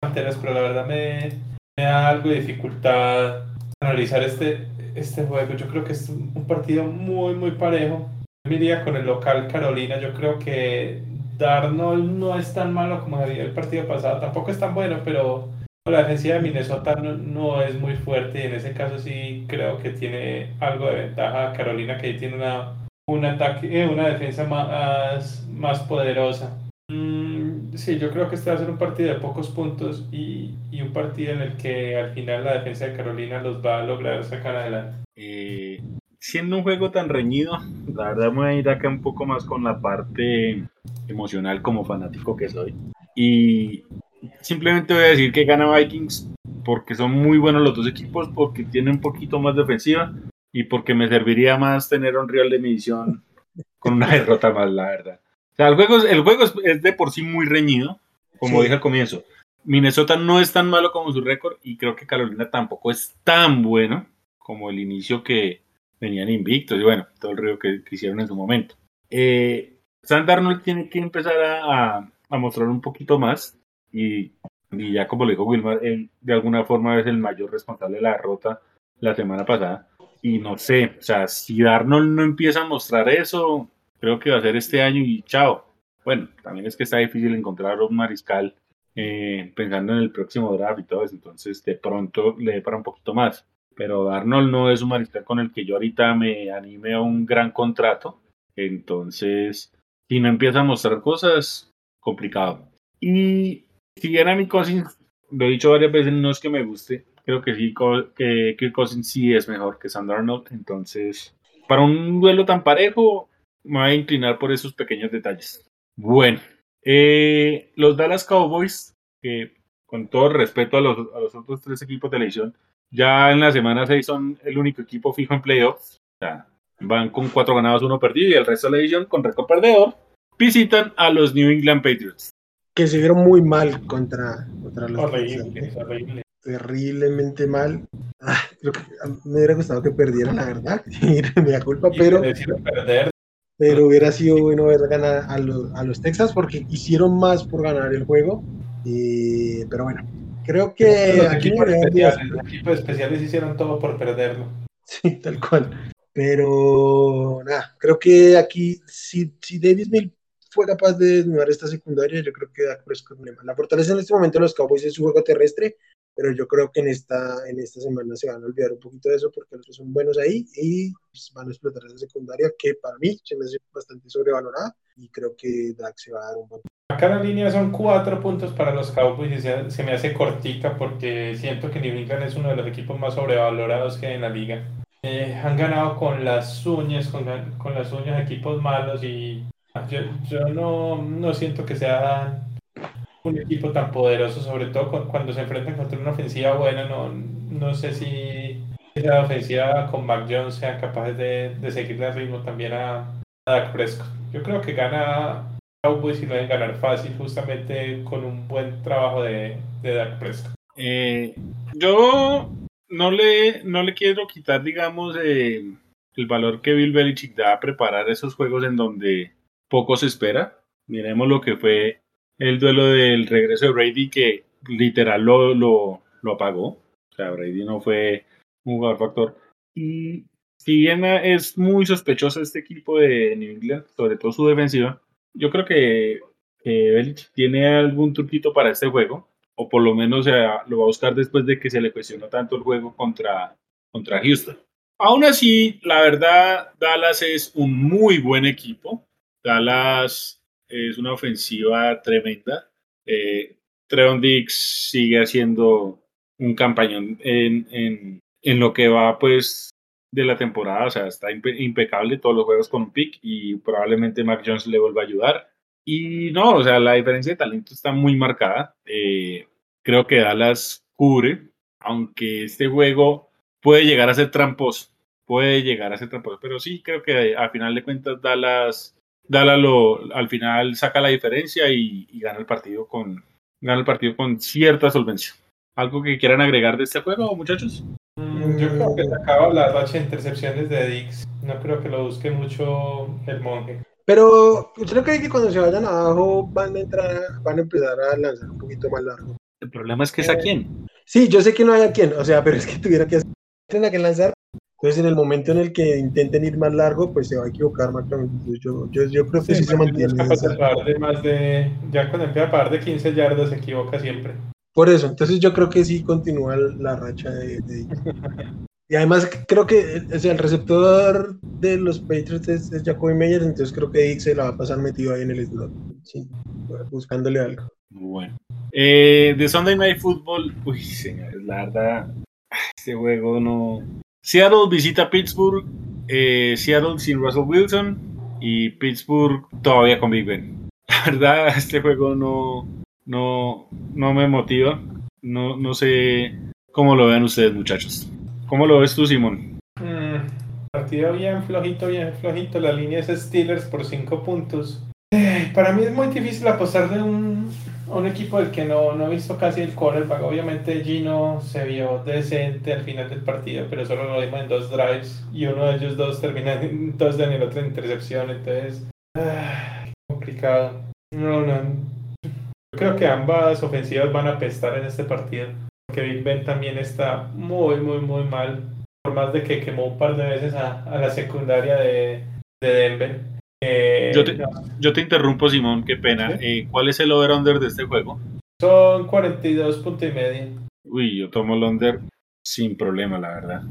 Panteras, pero la verdad me, me da algo de dificultad analizar este, este juego. Yo creo que es un partido muy, muy parejo. Yo iría con el local Carolina. Yo creo que Darnold no es tan malo como el partido pasado. Tampoco es tan bueno, pero la defensiva de Minnesota no, es muy fuerte y en ese caso sí creo que tiene algo de ventaja Carolina que tiene una, un ataque, eh, una defensa más, más poderosa. Mm, sí, yo creo que este va a ser un partido de pocos puntos y, y, un partido en el que al final la defensa de Carolina los va a lograr sacar adelante. Eh, siendo un juego tan reñido, la verdad me voy a ir acá un poco más con la parte emocional como fanático que soy. Y simplemente voy a decir que gana Vikings porque son muy buenos los dos equipos, porque tienen un poquito más defensiva y porque me serviría más tener un rival de medición con una derrota más, la verdad sea, el juego, es, el juego es, de por sí muy reñido, como dije al comienzo. Minnesota no es tan malo como su récord y creo que Carolina tampoco es tan bueno como el inicio que venían invictos y bueno, todo el río que, hicieron en su momento. Eh, Darnold tiene que empezar a, mostrar un poquito más y, y, ya como le dijo Wilmar, él de alguna forma es el mayor responsable de la derrota la semana pasada. Y no sé, o sea, si Darnold no empieza a mostrar eso, creo que va a ser este año y chao. Bueno, también es que está difícil encontrar un mariscal eh, pensando en el próximo draft y todo eso, entonces de pronto le dé para un poquito más. Pero Arnold no es un mariscal con el que yo ahorita me anime a un gran contrato, entonces si no empieza a mostrar cosas, complicado. Y si era mi Cousins, lo he dicho varias veces, no es que me guste, creo que sí, que Kirk Cousins sí es mejor que Sandra Arnold, entonces para un duelo tan parejo, me voy a inclinar por esos pequeños detalles. Bueno, eh, los Dallas Cowboys, que con todo respeto a los, a los otros tres equipos de la edición, ya en la semana 6 son el único equipo fijo en playoffs. O sea, van con cuatro ganados, uno perdido y el resto de la edición con récord perdedor. Visitan a los New England Patriots. Que se vieron muy mal contra, contra los Horrible, horrible. Terriblemente mal. Ah, me hubiera gustado que perdieran, la verdad. me da culpa, pero. Perder, pero hubiera sido bueno ver ganar a los, a los Texas porque hicieron más por ganar el juego. pero bueno, creo que los aquí equipos, especiales, los equipos especiales hicieron todo por perderlo. Sí, tal cual. Pero nada, creo que aquí, si, si Davis Mill fue capaz de desnudar esta secundaria, yo creo que da problema. La fortaleza en este momento de los Cowboys es su juego terrestre, pero yo creo que en esta, en esta semana se van a olvidar un poquito de eso porque los son buenos ahí y pues, van a explotar esa secundaria que para mí se me hace bastante sobrevalorada y creo que Dak se va a dar un buen Acá la línea son cuatro puntos para los Cowboys y se, me hace cortica porque siento que New England es uno de los equipos más sobrevalorados que hay en la liga. Eh, han ganado con las uñas, con, con las uñas equipos malos y yo, yo no, no, siento que sea un equipo tan poderoso, sobre todo cuando se enfrentan contra una ofensiva buena. No, no sé si esa ofensiva con Mac Jones sean capaces de, de seguirle el ritmo también a, a Dak Prescott. Yo creo que gana Cowboys y lo deben ganar fácil justamente con un buen trabajo de, de Dak Prescott. Eh, yo no le, no le quiero quitar, digamos, eh, el valor que Bill Belichick da a preparar esos juegos en donde poco se espera. Miremos lo que fue el duelo del regreso de Brady, que literal lo, lo, lo apagó. O sea, Brady no fue un jugador factor. Y si bien es muy sospechoso este equipo de New England, sobre todo su defensiva, yo creo que, él tiene algún truquito para este juego, o por lo menos lo va a buscar después de que se le cuestionó tanto el juego contra, contra Houston. Aún así, la verdad, Dallas es un muy buen equipo. Dallas es una ofensiva tremenda. Eh, Treon Dix sigue haciendo un campañón en, en, en, lo que va pues de la temporada, o sea, está impecable todos los juegos con pick y probablemente Mac Jones le vuelva a ayudar. Y no, o sea, la diferencia de talento está muy marcada. Eh, creo que Dallas cubre, aunque este juego puede llegar a ser tramposo, puede llegar a ser tramposo, pero sí creo que al final de cuentas Dallas, Dallas lo, al final saca la diferencia y, y gana el partido con gana el partido con cierta solvencia. ¿Algo que quieran agregar de este juego, muchachos? Yo creo que se acaba la racha de intercepciones de Dix. No creo que lo busque mucho el monje. Pero creo que cuando se vayan abajo van a entrar, van a empezar a lanzar un poquito más largo. El problema es que es a eh, quién. Sí, yo sé que no hay a quién, o sea, pero es que tuviera que hacer que lanzar. Entonces, en el momento en el que intenten ir más largo, pues se va a equivocar más yo, yo, yo, creo que sí, se mantiene. de más de, ya cuando empieza a parar de 15 yardas se equivoca siempre. Por eso, entonces yo creo que sí continúa la racha de, Y además creo que el receptor de los Patriots es, Jacoby Meyers, entonces creo que Dix se la va a pasar metido ahí en el slot, sí, buscándole algo. Bueno. Eh, de Sunday Night Football, uy, señores, la verdad, este juego no... Seattle visita Pittsburgh, eh, Seattle sin Russell Wilson y Pittsburgh todavía con Big Ben. La verdad, este juego no, no, no me motiva. No, no sé cómo lo vean ustedes, muchachos. ¿Cómo lo ves tú, Simón? Mm, partido bien flojito, bien flojito. La línea es Steelers por 5 puntos. Eh, para mí es muy difícil apostar de un, un equipo del que no, no he visto casi el quarterback. Obviamente Gino se vio decente al final del partido, pero solo lo vimos en dos drives y uno de ellos dos termina en dos en el otro intercepción. Entonces, ah, complicado. No, no, creo que ambas ofensivas van a apestar en este partido. Porque Big Ben también está muy, muy, muy mal. Por más de que quemó un par de veces a, la secundaria de, Denver. Eh, yo, te, interrumpo, Simón, qué pena. Eh, ¿Cuál es el over-under de este juego? Son 42 puntos y medio. Uy, yo tomo el under sin problema, la verdad.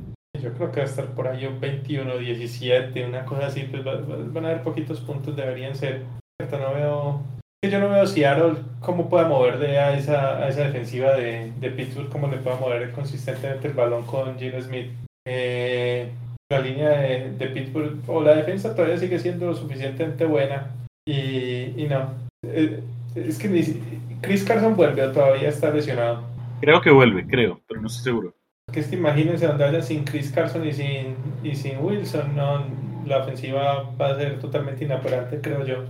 Yo creo que va a estar por ahí un 21, 17, una cosa así. Pues van a haber poquitos puntos, deberían ser. No veo yo no veo si Harold cómo puede mover de a, esa, a esa defensiva de, de Pittsburgh, cómo le puede mover consistentemente el balón con Gino Smith. Eh, la línea de, de, Pittsburgh o la defensa todavía sigue siendo lo suficientemente buena y, y no. Eh, es que Chris Carson vuelve o todavía está lesionado. Creo que vuelve, creo, pero no estoy seguro. Que es que imagínense andar sin Chris Carson y sin, y sin Wilson, no, la ofensiva va a ser totalmente inoperante, creo yo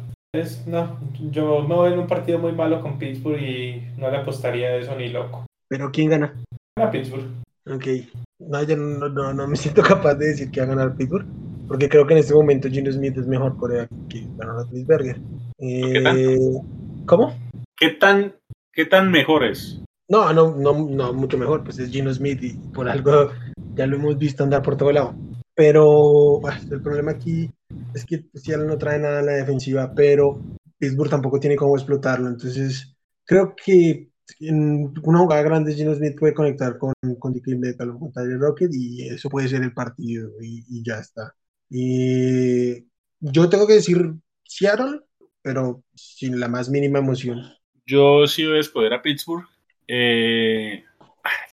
no, yo me voy en un partido muy malo con Pittsburgh y no le apostaría a eso ni loco. ¿Pero quién gana? A Pittsburgh. Ok. No, yo no, me siento capaz de decir que va a ganar Pittsburgh, porque creo que en este momento Gino Smith es mejor Corea que ganó a Berger. Eh, ¿Cómo? ¿Qué tan, ¿Qué tan mejor es? No, no, no, no, mucho mejor, pues es Gino Smith y por algo ya lo hemos visto andar por todo lado. Pero el problema aquí es que Seattle no trae nada en la defensiva, pero Pittsburgh tampoco tiene cómo explotarlo. Entonces, creo que en una jugada grande Gino Smith puede conectar con, con DK Metcalf con Tyler Rocket y eso puede ser el partido y, ya está. Y yo tengo que decir Seattle pero sin la más mínima emoción. Yo sí voy a escoger a Pittsburgh. Eh,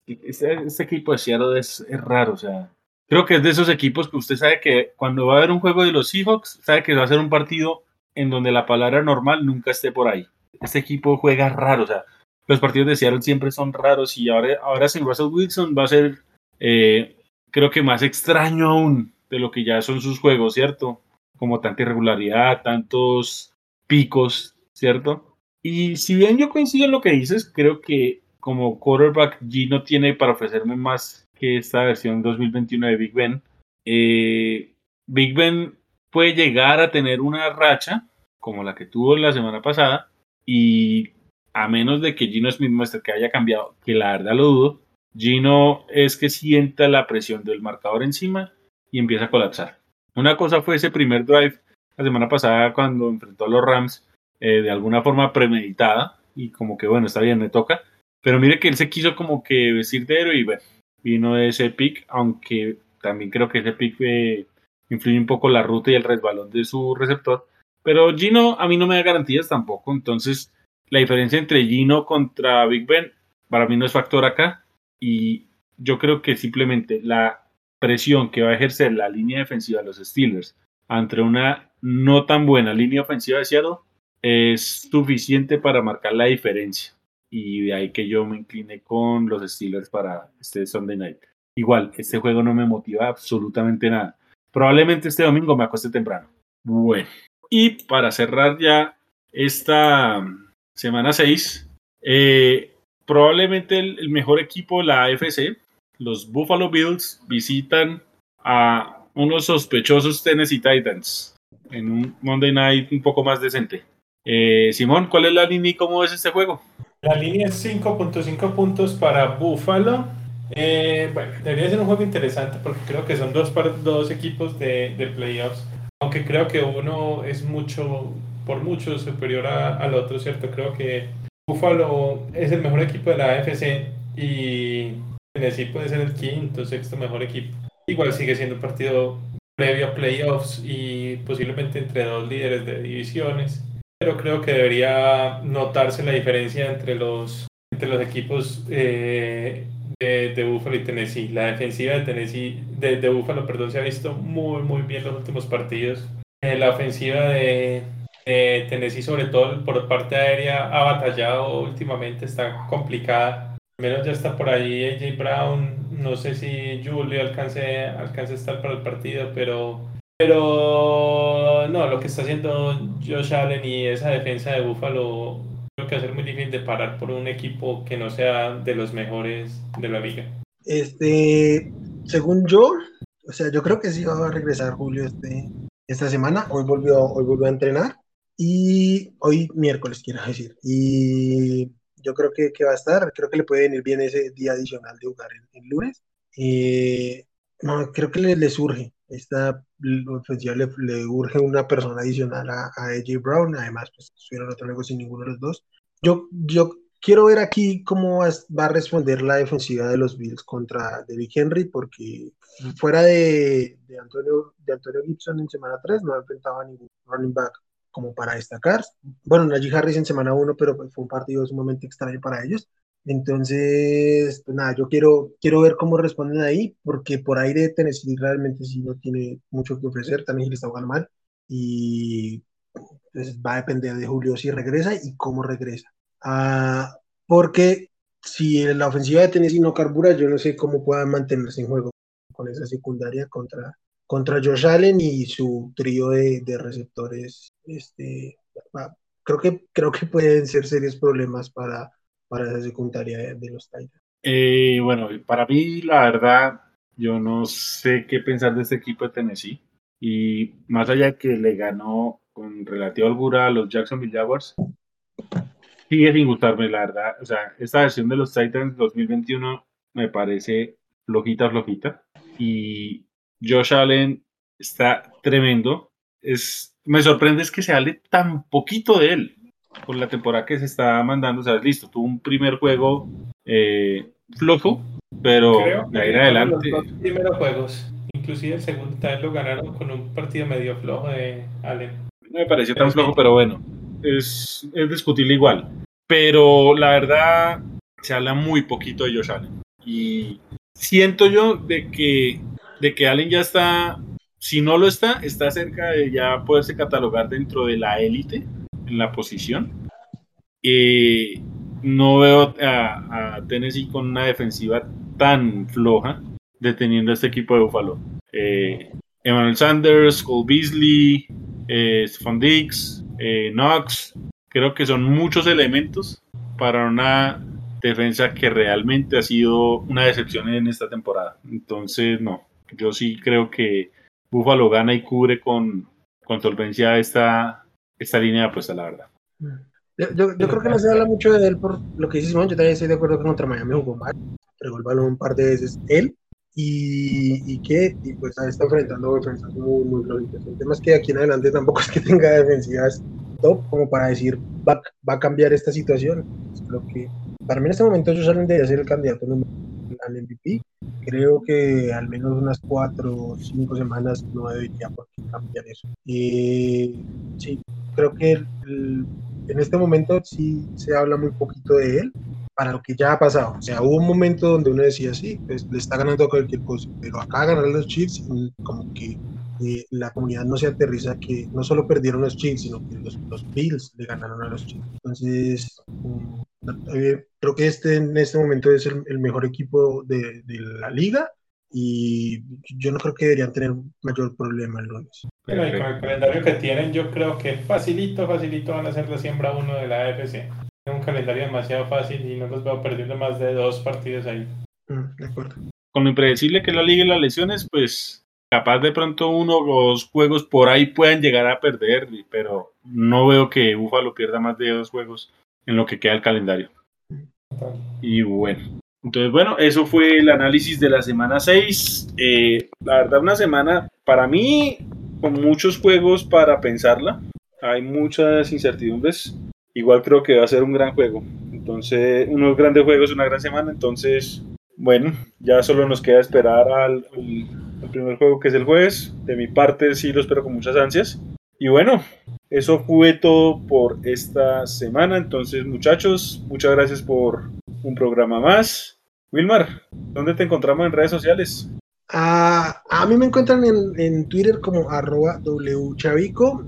este, este, equipo de Seattle es, raro, o sea, creo que es de esos equipos que usted sabe que cuando va a haber un juego de los Seahawks, sabe que va a ser un partido en donde la palabra normal nunca esté por ahí. Este equipo juega raro, o sea, los partidos de Seattle siempre son raros y ahora, ahora sin Russell Wilson va a ser, eh, creo que más extraño aún de lo que ya son sus juegos, ¿cierto? Como tanta irregularidad, tantos picos, ¿cierto? Y si bien yo coincido en lo que dices, creo que como quarterback G no tiene para ofrecerme más que esta versión 2021 de Big Ben. Eh, Big Ben puede llegar a tener una racha como la que tuvo la semana pasada y a menos de que Gino Smith muestre que haya cambiado, que la verdad lo dudo, Gino es que sienta la presión del marcador encima y empieza a colapsar. Una cosa fue ese primer drive la semana pasada cuando enfrentó a los Rams eh, de alguna forma premeditada y como que bueno, está bien, me toca. Pero mire que él se quiso como que vestir de héroe y bueno, vino de ese pick, aunque también creo que ese pick eh, influye un poco la ruta y el resbalón de su receptor. Pero Gino a mí no me da garantías tampoco, entonces la diferencia entre Gino contra Big Ben para mí no es factor acá y yo creo que simplemente la presión que va a ejercer la línea defensiva de los Steelers ante una no tan buena línea ofensiva de Seattle es suficiente para marcar la diferencia y de ahí que yo me incliné con los Steelers para este Sunday Night. Igual, este juego no me motiva absolutamente nada. Probablemente este domingo me acueste temprano. Bueno, y para cerrar ya esta semana 6, eh, probablemente el, mejor equipo de la AFC, los Buffalo Bills, visitan a unos sospechosos Tennessee Titans en un Monday Night un poco más decente. Eh, Simón, ¿cuál es la línea y cómo es este juego? La línea es 5.5 puntos para Buffalo. Eh, bueno, debería ser un juego interesante porque creo que son dos, dos equipos de, de playoffs. Aunque creo que uno es mucho por mucho superior al otro, ¿cierto? Creo que Buffalo es el mejor equipo de la AFC y Tennessee puede ser el quinto, sexto mejor equipo. Igual sigue siendo un partido previo a playoffs y posiblemente entre dos líderes de divisiones. Pero creo que debería notarse la diferencia entre los, entre los equipos eh, de, de, Buffalo y Tennessee. La defensiva de Tennessee, de, de Buffalo, perdón, se ha visto muy, muy bien los últimos partidos. Eh, la ofensiva de, eh, Tennessee, sobre todo por parte aérea, ha batallado últimamente, está complicada. Menos ya está por ahí AJ Brown. No sé si Julio alcance, alcance a estar para el partido, pero, pero no, lo que está haciendo Josh Allen y esa defensa de Buffalo creo que va a ser muy difícil de parar por un equipo que no sea de los mejores de la liga. Este, según yo, o sea, yo creo que sí va a regresar Julio este, esta semana. Hoy volvió, hoy volvió a entrenar. Y hoy miércoles, quiero decir. Y yo creo que, que, va a estar, creo que le puede venir bien ese día adicional de jugar el, lunes. Eh, no, creo que le, le surge, esta ofensiva le, le, urge una persona adicional a, a AJ Brown, además pues estuvieron otro luego sin ninguno de los dos. Yo, yo quiero ver aquí cómo va, va, a responder la defensiva de los Bills contra Derrick Henry, porque fuera de, de, Antonio, de Antonio Gibson en semana 3 no ha enfrentado a ningún running back como para destacar. Bueno, Najee Harris en semana 1, pero pues, fue un partido sumamente extraño para ellos. Entonces, pues nada, yo quiero, quiero ver cómo responden ahí, porque por de Tennessee realmente sí no tiene mucho que ofrecer, también le está jugando mal, y pues va a depender de Julio si regresa y cómo regresa. Ah, porque si la ofensiva de Tennessee no carbura, yo no sé cómo puedan mantenerse en juego con esa secundaria contra, contra Josh Allen y su trío de, de receptores, este, creo, que, creo que pueden ser serios problemas para, para esa secundaria de, los Titans. Eh, bueno, para mí, la verdad, yo no sé qué pensar de este equipo de Tennessee. Y más allá que le ganó con relativa holgura a los Jacksonville Jaguars, sigue sin gustarme, la verdad. O sea, esta versión de los Titans 2021 me parece flojita, flojita. Y Josh Allen está tremendo. Es, me sorprende es que se hable tan poquito de él con la temporada que se está mandando. O sea, listo, tuvo un primer juego eh, flojo, pero de ahí adelante. Los dos primeros juegos, inclusive el segundo también lo ganaron con un partido medio flojo de Allen. No me pareció tan flojo, pero bueno. es, es discutible igual. Pero la verdad, se habla muy poquito de Josh Allen. Y siento yo de que, de que Allen ya está, si no lo está, está cerca de ya poderse catalogar dentro de la élite en la posición. Eh, no veo a, Tennessee con una defensiva tan floja deteniendo a este equipo de Buffalo. Eh, Emmanuel Sanders, Cole Beasley, eh, Stephon Diggs, eh, Knox, creo que son muchos elementos para una defensa que realmente ha sido una decepción en esta temporada. Entonces, no, yo sí creo que Buffalo gana y cubre con, con solvencia esta, esta línea de apuesta, la verdad. Yo, yo, creo que no se habla mucho de él por lo que dice Simón. Yo también estoy de acuerdo que contra Miami jugó mal. Pregó el balón un par de veces él. Y, y que y pues está enfrentando defensas muy, muy flojitas. El tema es que aquí en adelante tampoco es que tenga defensivas top como para decir va, va a cambiar esta situación. Creo que para mí en este momento ellos salen de ser el candidato al MVP. Creo que al menos unas cuatro o cinco semanas no debería por qué cambiar eso. Y sí, creo que en este momento sí se habla muy poquito de él para lo que ya ha pasado. O sea, hubo un momento donde uno decía, sí, pues, le está ganando cualquier cosa, pero acá ganar los Chiefs, como que eh, la comunidad no se aterriza que no solo perdieron los Chiefs, sino que los, los Bills le ganaron a los Chiefs. Entonces, mm, eh, creo que este en este momento es el, mejor equipo de, de, la liga y yo no creo que deberían tener mayor problema el lunes. Pero con el calendario que tienen, yo creo que facilito, facilito van a ser la siembra uno de la AFC. Es un calendario demasiado fácil y no los veo perdiendo más de dos partidos ahí. Mm, de acuerdo. Con lo impredecible que la liga y las lesiones, pues capaz de pronto uno o dos juegos por ahí puedan llegar a perder, pero no veo que Buffalo pierda más de dos juegos en lo que queda el calendario. Y bueno, entonces bueno, eso fue el análisis de la semana 6. Eh, la verdad, una semana para mí con muchos juegos para pensarla. Hay muchas incertidumbres. Igual creo que va a ser un gran juego. Entonces, unos grandes juegos, una gran semana. Entonces, bueno, ya solo nos queda esperar al, al primer juego que es el jueves. De mi parte, sí lo espero con muchas ansias. Y bueno, eso fue todo por esta semana. Entonces, muchachos, muchas gracias por un programa más. Wilmar, ¿dónde te encontramos en redes sociales? Ah, a mí me encuentran en, Twitter como arroba wchavico.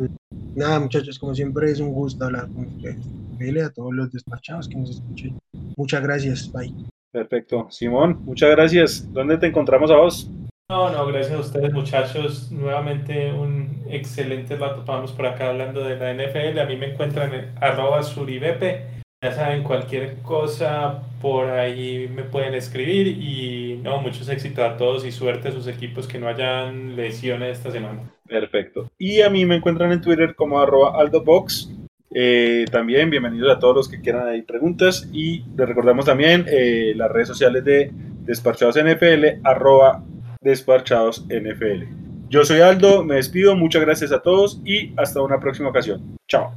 Nada, muchachos, como siempre es un gusto hablar con ustedes. A todos los despachados que nos escuchen. Muchas gracias. Bye. Perfecto. Simón, muchas gracias. ¿Dónde te encontramos a vos? No, no, gracias a ustedes muchachos. Nuevamente un excelente rato vamos por acá hablando de la NFL. A mí me encuentran en arroba suribepe. Ya saben, cualquier cosa por ahí me pueden escribir y no, muchos éxitos a todos y suerte a sus equipos que no hayan lesiones esta semana. Perfecto. Y a mí me encuentran en Twitter como arroba aldobox. Eh, también bienvenidos a todos los que quieran ahí preguntas y les recordamos también eh, las redes sociales de Despachados NFL, arroba Despachados NFL. Yo soy Aldo, me despido, muchas gracias a todos y hasta una próxima ocasión. Chao.